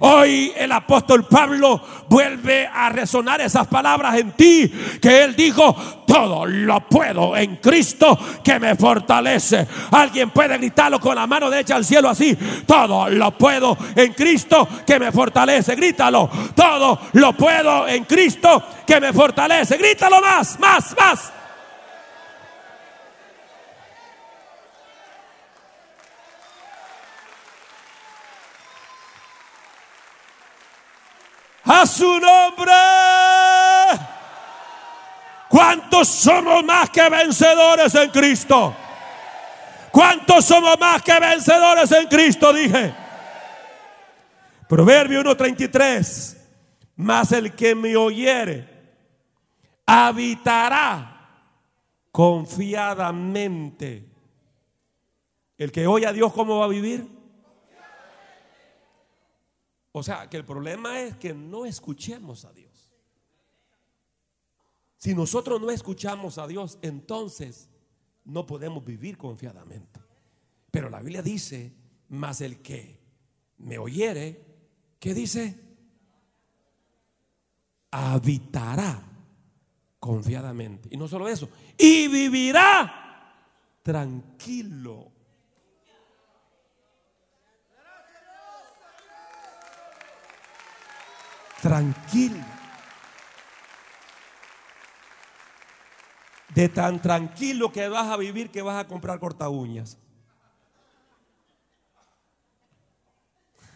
Hoy el apóstol Pablo vuelve a resonar esas palabras en ti que él dijo, todo lo puedo en Cristo que me fortalece. Alguien puede gritarlo con la mano derecha al cielo así, todo lo puedo en Cristo que me fortalece. Grítalo, todo lo puedo en Cristo que me fortalece. Grítalo más, más, más. A su nombre. ¿Cuántos somos más que vencedores en Cristo? ¿Cuántos somos más que vencedores en Cristo? Dije. Proverbio 1.33. Mas el que me oyere habitará confiadamente. El que oye a Dios, ¿cómo va a vivir? O sea, que el problema es que no escuchemos a Dios. Si nosotros no escuchamos a Dios, entonces no podemos vivir confiadamente. Pero la Biblia dice, más el que me oyere, ¿qué dice? Habitará confiadamente. Y no solo eso, y vivirá tranquilo. Tranquilo. De tan tranquilo que vas a vivir que vas a comprar corta uñas.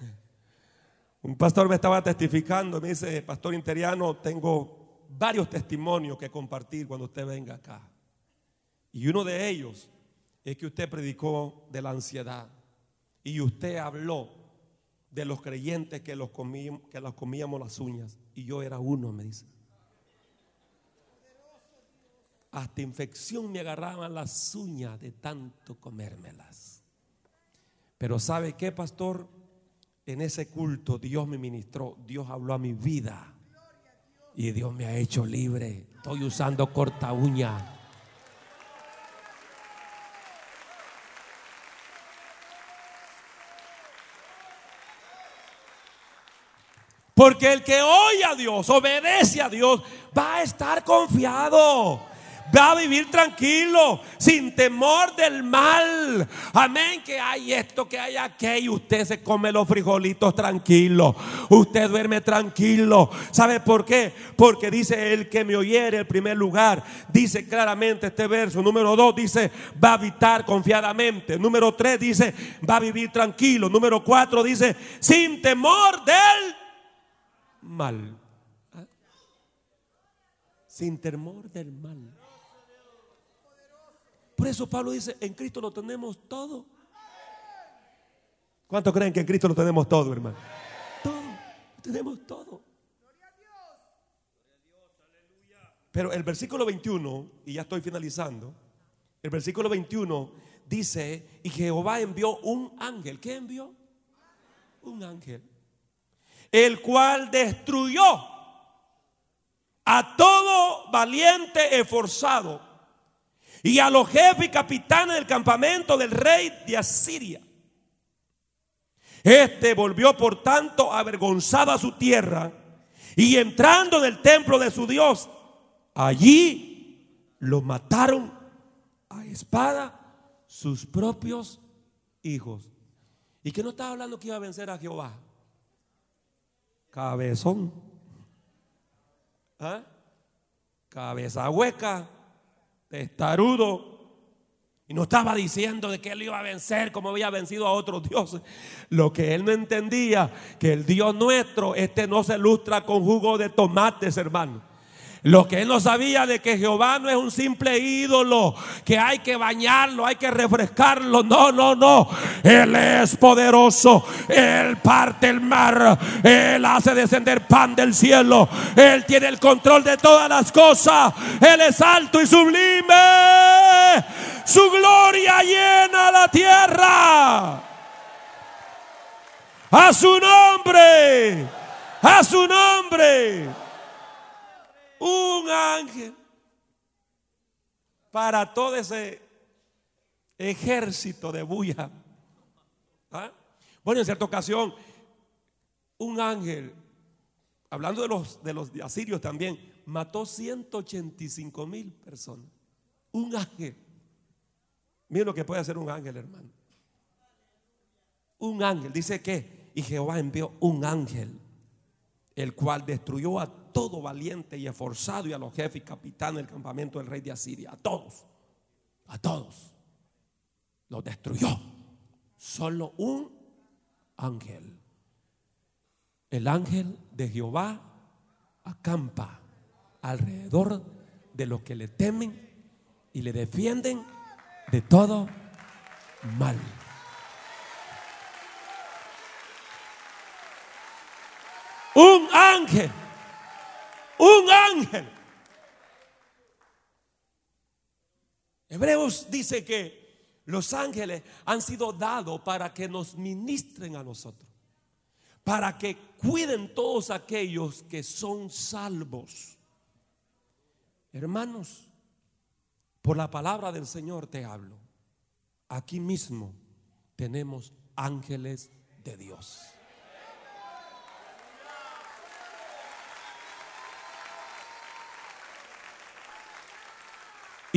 Un pastor me estaba testificando, me dice, pastor interiano, tengo varios testimonios que compartir cuando usted venga acá. Y uno de ellos es que usted predicó de la ansiedad y usted habló de los creyentes que los, comíamos, que los comíamos las uñas. Y yo era uno, me dice. Hasta infección me agarraban las uñas de tanto comérmelas. Pero ¿sabe qué, pastor? En ese culto Dios me ministró, Dios habló a mi vida. Y Dios me ha hecho libre. Estoy usando corta uña. Porque el que oye a Dios, obedece a Dios, va a estar confiado. Va a vivir tranquilo, sin temor del mal. Amén. Que hay esto, que hay aquello. Usted se come los frijolitos tranquilo. Usted duerme tranquilo. ¿Sabe por qué? Porque dice el que me oyere, el primer lugar. Dice claramente este verso. Número dos dice, va a habitar confiadamente. Número tres dice, va a vivir tranquilo. Número cuatro dice, sin temor del mal. ¿Ah? Sin temor del mal. Por eso Pablo dice, en Cristo lo tenemos todo. ¿Cuántos creen que en Cristo lo tenemos todo, hermano? Todo, tenemos todo. Pero el versículo 21, y ya estoy finalizando, el versículo 21 dice, y Jehová envió un ángel. ¿Qué envió? Un ángel. El cual destruyó a todo valiente esforzado y a los jefes y capitanes del campamento del rey de Asiria. Este volvió por tanto avergonzado a su tierra y entrando en el templo de su Dios, allí lo mataron a espada sus propios hijos. ¿Y que no estaba hablando que iba a vencer a Jehová? Cabezón. ¿Ah? Cabeza hueca testarudo. Y no estaba diciendo de que él iba a vencer como había vencido a otros dioses. Lo que él no entendía, que el Dios nuestro, este no se lustra con jugo de tomates, hermano. Lo que él no sabía de que Jehová no es un simple ídolo, que hay que bañarlo, hay que refrescarlo. No, no, no. Él es poderoso. Él parte el mar. Él hace descender pan del cielo. Él tiene el control de todas las cosas. Él es alto y sublime. Su gloria llena la tierra. A su nombre. A su nombre un ángel para todo ese ejército de bulla. ¿Ah? Bueno, en cierta ocasión, un ángel, hablando de los, de los asirios también, mató 185 mil personas. Un ángel. Miren lo que puede hacer un ángel, hermano. Un ángel, dice que, y Jehová envió un ángel, el cual destruyó a todo valiente y esforzado y a los jefes y capitanes del campamento del rey de Asiria. A todos. A todos. Los destruyó. Solo un ángel. El ángel de Jehová acampa alrededor de los que le temen y le defienden de todo mal. Un ángel, un ángel. Hebreos dice que los ángeles han sido dados para que nos ministren a nosotros, para que cuiden todos aquellos que son salvos. Hermanos, por la palabra del Señor te hablo. Aquí mismo tenemos ángeles de Dios.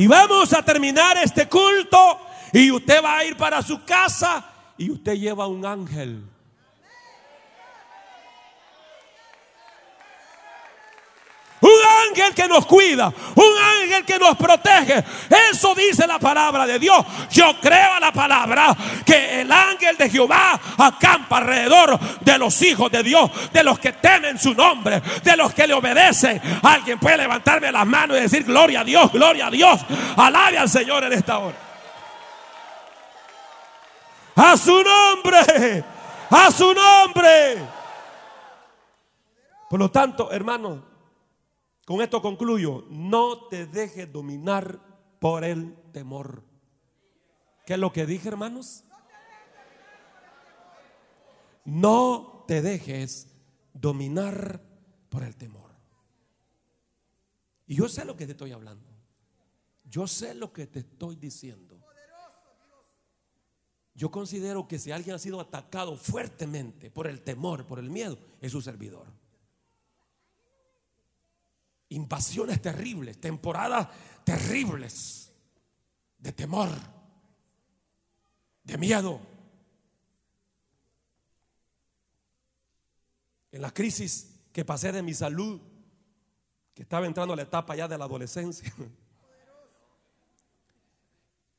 Y vamos a terminar este culto y usted va a ir para su casa y usted lleva un ángel. Un ángel que nos cuida, un ángel que nos protege. Eso dice la palabra de Dios. Yo creo a la palabra que el ángel de Jehová acampa alrededor de los hijos de Dios, de los que temen su nombre, de los que le obedecen. Alguien puede levantarme las manos y decir gloria a Dios, gloria a Dios. Alabe al Señor en esta hora. A su nombre, a su nombre. Por lo tanto, hermano, con esto concluyo, no te dejes dominar por el temor. ¿Qué es lo que dije, hermanos? No te dejes dominar por el temor. Y yo sé lo que te estoy hablando. Yo sé lo que te estoy diciendo. Yo considero que si alguien ha sido atacado fuertemente por el temor, por el miedo, es su servidor invasiones terribles, temporadas terribles de temor, de miedo. En la crisis que pasé de mi salud, que estaba entrando a la etapa ya de la adolescencia.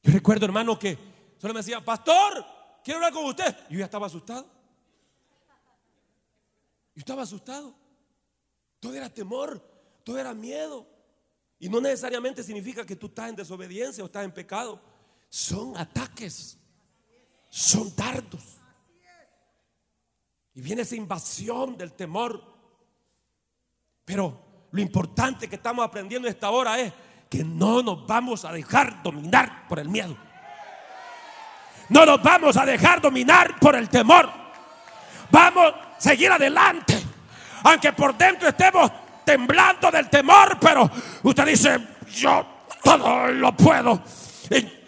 Yo recuerdo, hermano, que solo me decía, pastor, quiero hablar con usted. Yo ya estaba asustado. Yo estaba asustado. Todo era temor todo era miedo. Y no necesariamente significa que tú estás en desobediencia o estás en pecado. Son ataques. Son dardos. Y viene esa invasión del temor. Pero lo importante que estamos aprendiendo esta hora es que no nos vamos a dejar dominar por el miedo. No nos vamos a dejar dominar por el temor. Vamos a seguir adelante. Aunque por dentro estemos temblando del temor, pero usted dice, yo todo lo puedo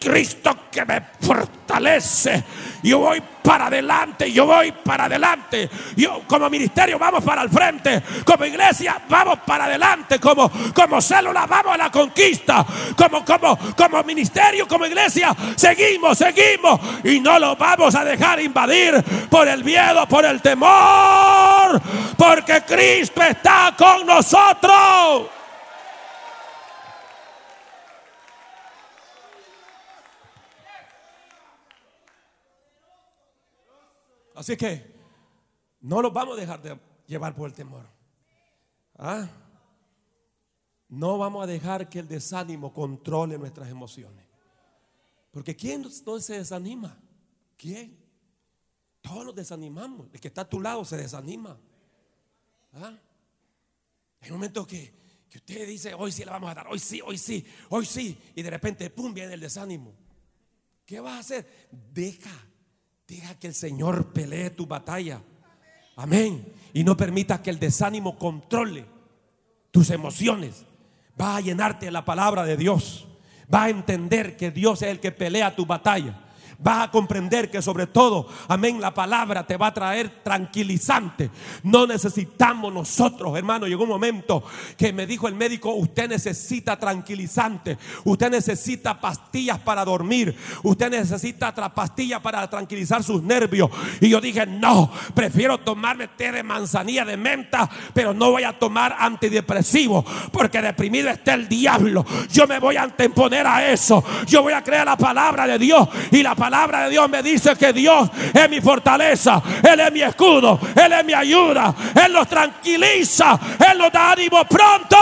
Cristo que me fortalece. Yo voy para adelante, yo voy para adelante. Yo como ministerio vamos para el frente, como iglesia vamos para adelante, como como célula vamos a la conquista, como como como ministerio, como iglesia seguimos, seguimos y no lo vamos a dejar invadir por el miedo, por el temor, porque Cristo está con nosotros. Así que no nos vamos a dejar de llevar por el temor. ¿Ah? No vamos a dejar que el desánimo controle nuestras emociones. Porque ¿quién no se desanima? ¿Quién? Todos nos desanimamos. El que está a tu lado se desanima. ¿Ah? Hay momentos que, que usted dice, hoy sí le vamos a dar, hoy sí, hoy sí, hoy sí. Y de repente, ¡pum!, viene el desánimo. ¿Qué vas a hacer? Deja Deja que el Señor pelee tu batalla. Amén. Y no permita que el desánimo controle tus emociones. Va a llenarte la palabra de Dios. Va a entender que Dios es el que pelea tu batalla vas a comprender que sobre todo, amén, la palabra te va a traer tranquilizante. No necesitamos nosotros, hermano, llegó un momento que me dijo el médico, usted necesita tranquilizante, usted necesita pastillas para dormir, usted necesita pastillas para tranquilizar sus nervios. Y yo dije, no, prefiero tomarme té de manzanilla, de menta, pero no voy a tomar antidepresivo, porque deprimido está el diablo. Yo me voy a anteponer a eso. Yo voy a creer la palabra de Dios y la palabra palabra de Dios me dice que Dios es mi fortaleza, Él es mi escudo, Él es mi ayuda, Él nos tranquiliza, Él nos da ánimo pronto.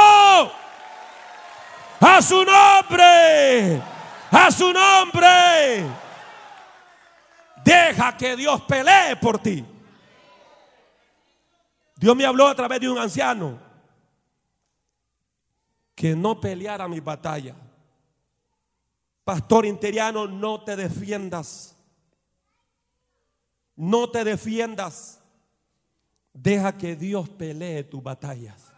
A su nombre, a su nombre. Deja que Dios pelee por ti. Dios me habló a través de un anciano que no peleara mi batalla. Pastor interiano, no te defiendas. No te defiendas. Deja que Dios pelee tus batallas.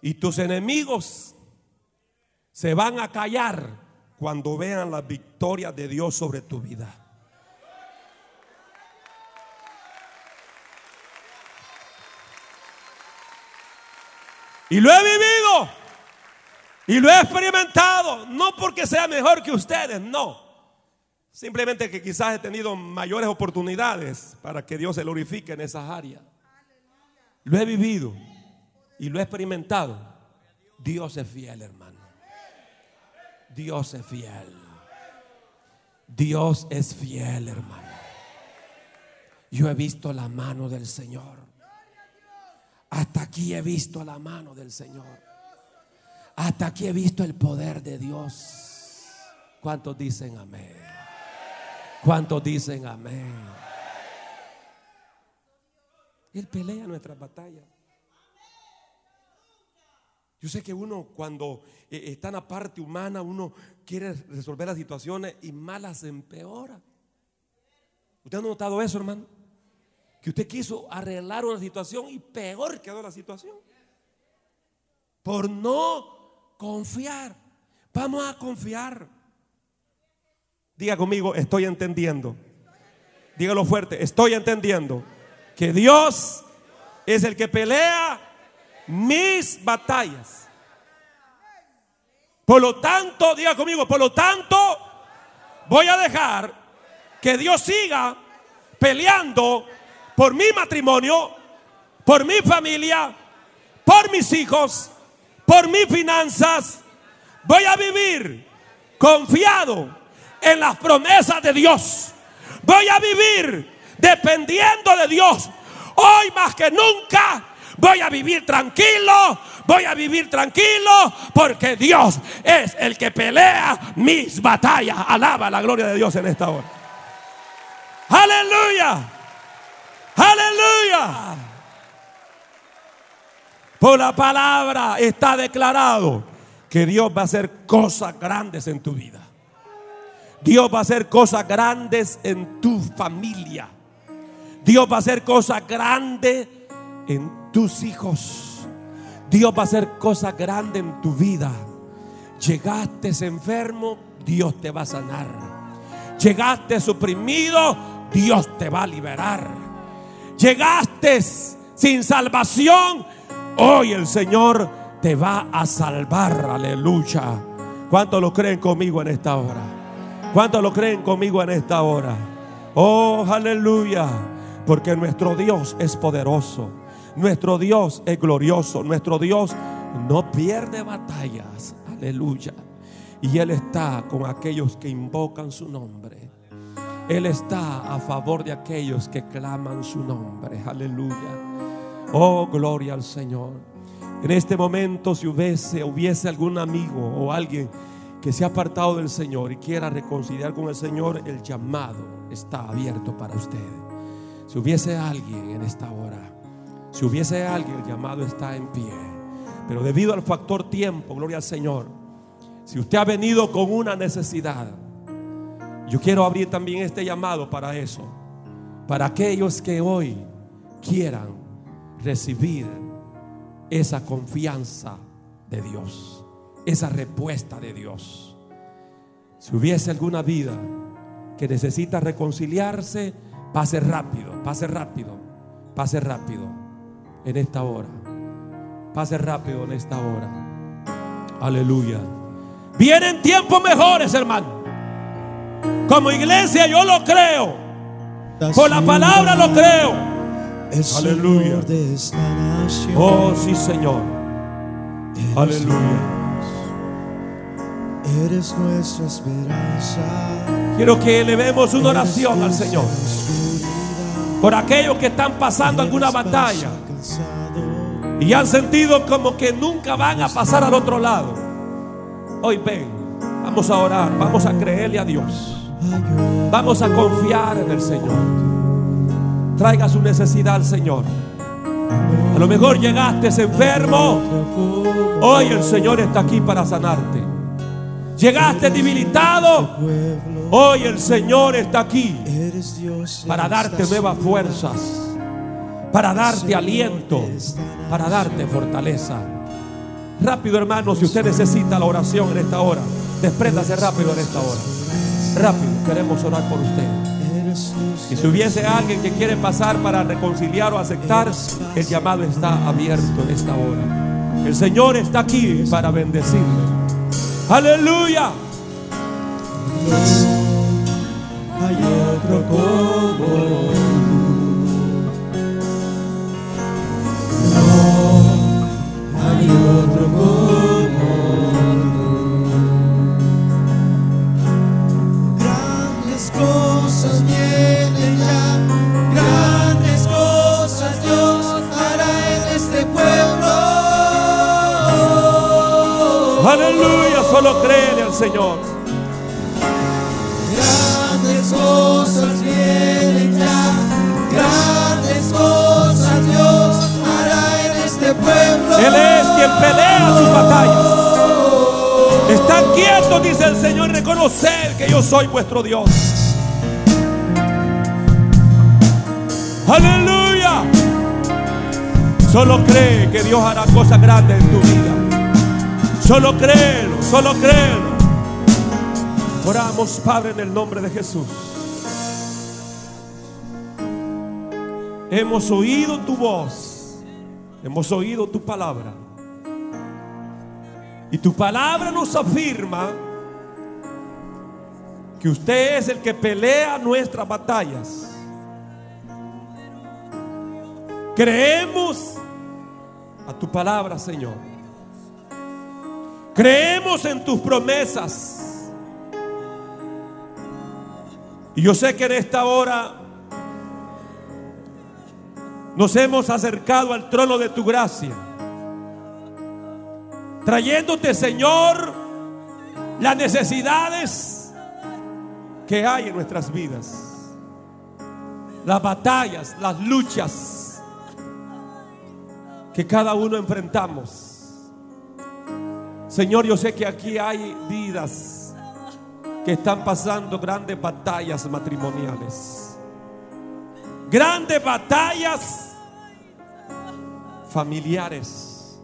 Y tus enemigos se van a callar cuando vean la victoria de Dios sobre tu vida. Y lo he vivido. Y lo he experimentado. No porque sea mejor que ustedes, no. Simplemente que quizás he tenido mayores oportunidades para que Dios se glorifique en esas áreas. Lo he vivido y lo he experimentado. Dios es fiel, hermano. Dios es fiel. Dios es fiel, hermano. Yo he visto la mano del Señor. Hasta aquí he visto la mano del Señor. Hasta aquí he visto el poder de Dios. ¿Cuántos dicen amén? ¿Cuántos dicen amén? Él pelea nuestras batallas. Yo sé que uno cuando eh, está en la parte humana, uno quiere resolver las situaciones y malas empeora. ¿Usted ha notado eso, hermano? que usted quiso arreglar una situación y peor quedó la situación. Por no confiar. Vamos a confiar. Diga conmigo, estoy entendiendo. Dígalo fuerte, estoy entendiendo que Dios es el que pelea mis batallas. Por lo tanto, diga conmigo, por lo tanto, voy a dejar que Dios siga peleando por mi matrimonio, por mi familia, por mis hijos, por mis finanzas. Voy a vivir confiado en las promesas de Dios. Voy a vivir dependiendo de Dios. Hoy más que nunca voy a vivir tranquilo, voy a vivir tranquilo porque Dios es el que pelea mis batallas. Alaba la gloria de Dios en esta hora. Aleluya. Aleluya. Por la palabra está declarado que Dios va a hacer cosas grandes en tu vida. Dios va a hacer cosas grandes en tu familia. Dios va a hacer cosas grandes en tus hijos. Dios va a hacer cosas grandes en tu vida. Llegaste enfermo, Dios te va a sanar. Llegaste suprimido, Dios te va a liberar llegaste sin salvación, hoy el Señor te va a salvar. Aleluya. ¿Cuántos lo creen conmigo en esta hora? ¿Cuántos lo creen conmigo en esta hora? Oh, aleluya. Porque nuestro Dios es poderoso. Nuestro Dios es glorioso. Nuestro Dios no pierde batallas. Aleluya. Y Él está con aquellos que invocan su nombre. Él está a favor de aquellos que claman su nombre. Aleluya. Oh, gloria al Señor. En este momento, si hubiese, hubiese algún amigo o alguien que se ha apartado del Señor y quiera reconciliar con el Señor, el llamado está abierto para usted. Si hubiese alguien en esta hora, si hubiese alguien, el llamado está en pie. Pero debido al factor tiempo, gloria al Señor, si usted ha venido con una necesidad, yo quiero abrir también este llamado para eso. Para aquellos que hoy quieran recibir esa confianza de Dios. Esa respuesta de Dios. Si hubiese alguna vida que necesita reconciliarse, pase rápido, pase rápido, pase rápido en esta hora. Pase rápido en esta hora. Aleluya. Vienen tiempos mejores, hermano. Como iglesia yo lo creo. Por la palabra lo creo. Aleluya. Oh, sí, Señor. Aleluya. Eres nuestra esperanza. Quiero que elevemos una oración al Eres Señor. Por aquellos que están pasando alguna batalla y han sentido como que nunca van a pasar al otro lado. Hoy ven, vamos a orar, vamos a creerle a Dios. Vamos a confiar en el Señor. Traiga su necesidad al Señor. A lo mejor llegaste enfermo. Hoy el Señor está aquí para sanarte. Llegaste debilitado. Hoy el Señor está aquí para darte nuevas fuerzas, para darte aliento, para darte fortaleza. Rápido, hermano, si usted necesita la oración en esta hora, despréndase rápido en esta hora. Rápido, queremos orar por usted. Y si hubiese alguien que quiere pasar para reconciliar o aceptar, el llamado está abierto en esta hora. El Señor está aquí para bendecirle. Aleluya. hay otro como Aleluya. Solo créele al Señor. Grandes cosas vienen ya, grandes cosas Dios hará en este pueblo. Él es quien pelea sus batallas. Están quietos, dice el Señor, reconocer que yo soy vuestro Dios. Aleluya. Solo cree que Dios hará cosas grandes en tu vida. Solo créelo, solo créelo. Oramos, Padre, en el nombre de Jesús. Hemos oído tu voz. Hemos oído tu palabra. Y tu palabra nos afirma que usted es el que pelea nuestras batallas. Creemos a tu palabra, Señor. Creemos en tus promesas. Y yo sé que en esta hora nos hemos acercado al trono de tu gracia. Trayéndote, Señor, las necesidades que hay en nuestras vidas. Las batallas, las luchas que cada uno enfrentamos. Señor, yo sé que aquí hay vidas que están pasando grandes batallas matrimoniales. Grandes batallas familiares.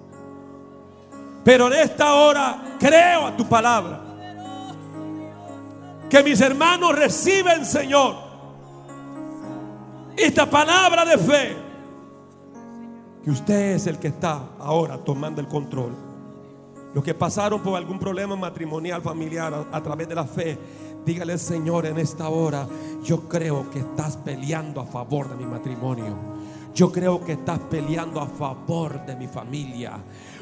Pero en esta hora creo a tu palabra. Que mis hermanos reciben, Señor, esta palabra de fe. Que usted es el que está ahora tomando el control. Los que pasaron por algún problema matrimonial, familiar, a, través de la fe, dígale, Señor, en esta hora, yo creo que estás peleando a favor de mi matrimonio. Yo creo que estás peleando a favor de mi familia.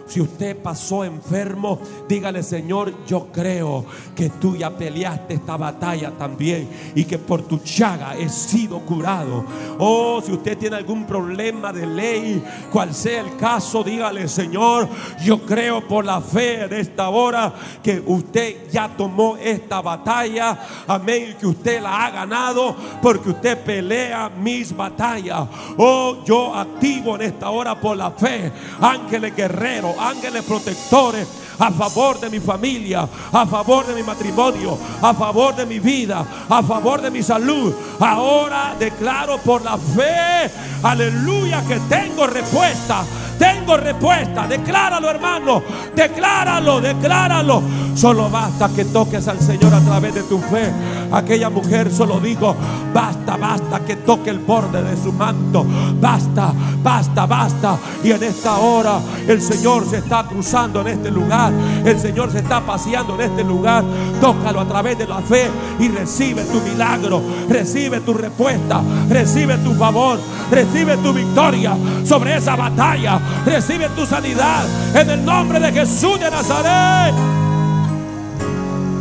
Si usted pasó enfermo, dígale, Señor, yo creo que tú ya peleaste esta batalla también y que por tu chaga he sido curado. Oh, si usted tiene algún problema de ley, cual sea el caso, dígale, Señor, yo creo por la fe en esta hora que usted ya tomó esta batalla. Amén, que usted la ha ganado porque usted pelea mis batallas. Oh, yo activo en esta hora por la fe. Ángeles guerreros, ángeles protectores a favor de mi familia, a favor de mi matrimonio, a favor de mi vida, a favor de mi salud. Ahora declaro por la fe, aleluya, que tengo respuesta. Tengo respuesta. Decláralo, hermano. Decláralo, decláralo. Solo basta que toques al Señor a través de tu fe. Aquella mujer solo dijo, basta, basta que toque el borde de su manto. Basta, basta, basta. Y en esta hora el Señor se está cruzando en este lugar. El Señor se está paseando en este lugar. Tócalo a través de la fe y recibe tu milagro. Recibe tu respuesta. Recibe tu favor. Recibe tu victoria sobre esa batalla. Recibe tu sanidad en el nombre de Jesús de Nazaret.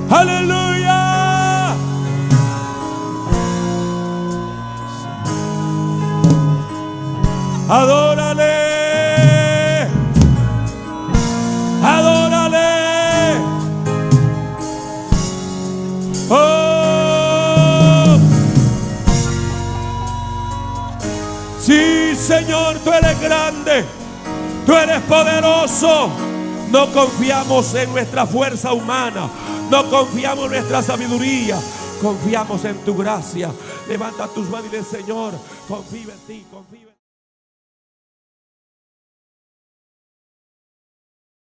Aleluya. Adórale. Adórale. Oh. Sí, Señor, tú eres grande. Tú eres poderoso. No confiamos en nuestra fuerza humana. No confiamos en nuestra sabiduría. Confiamos en tu gracia. Levanta tus manos y dile, Señor, confío en ti, confío en ti.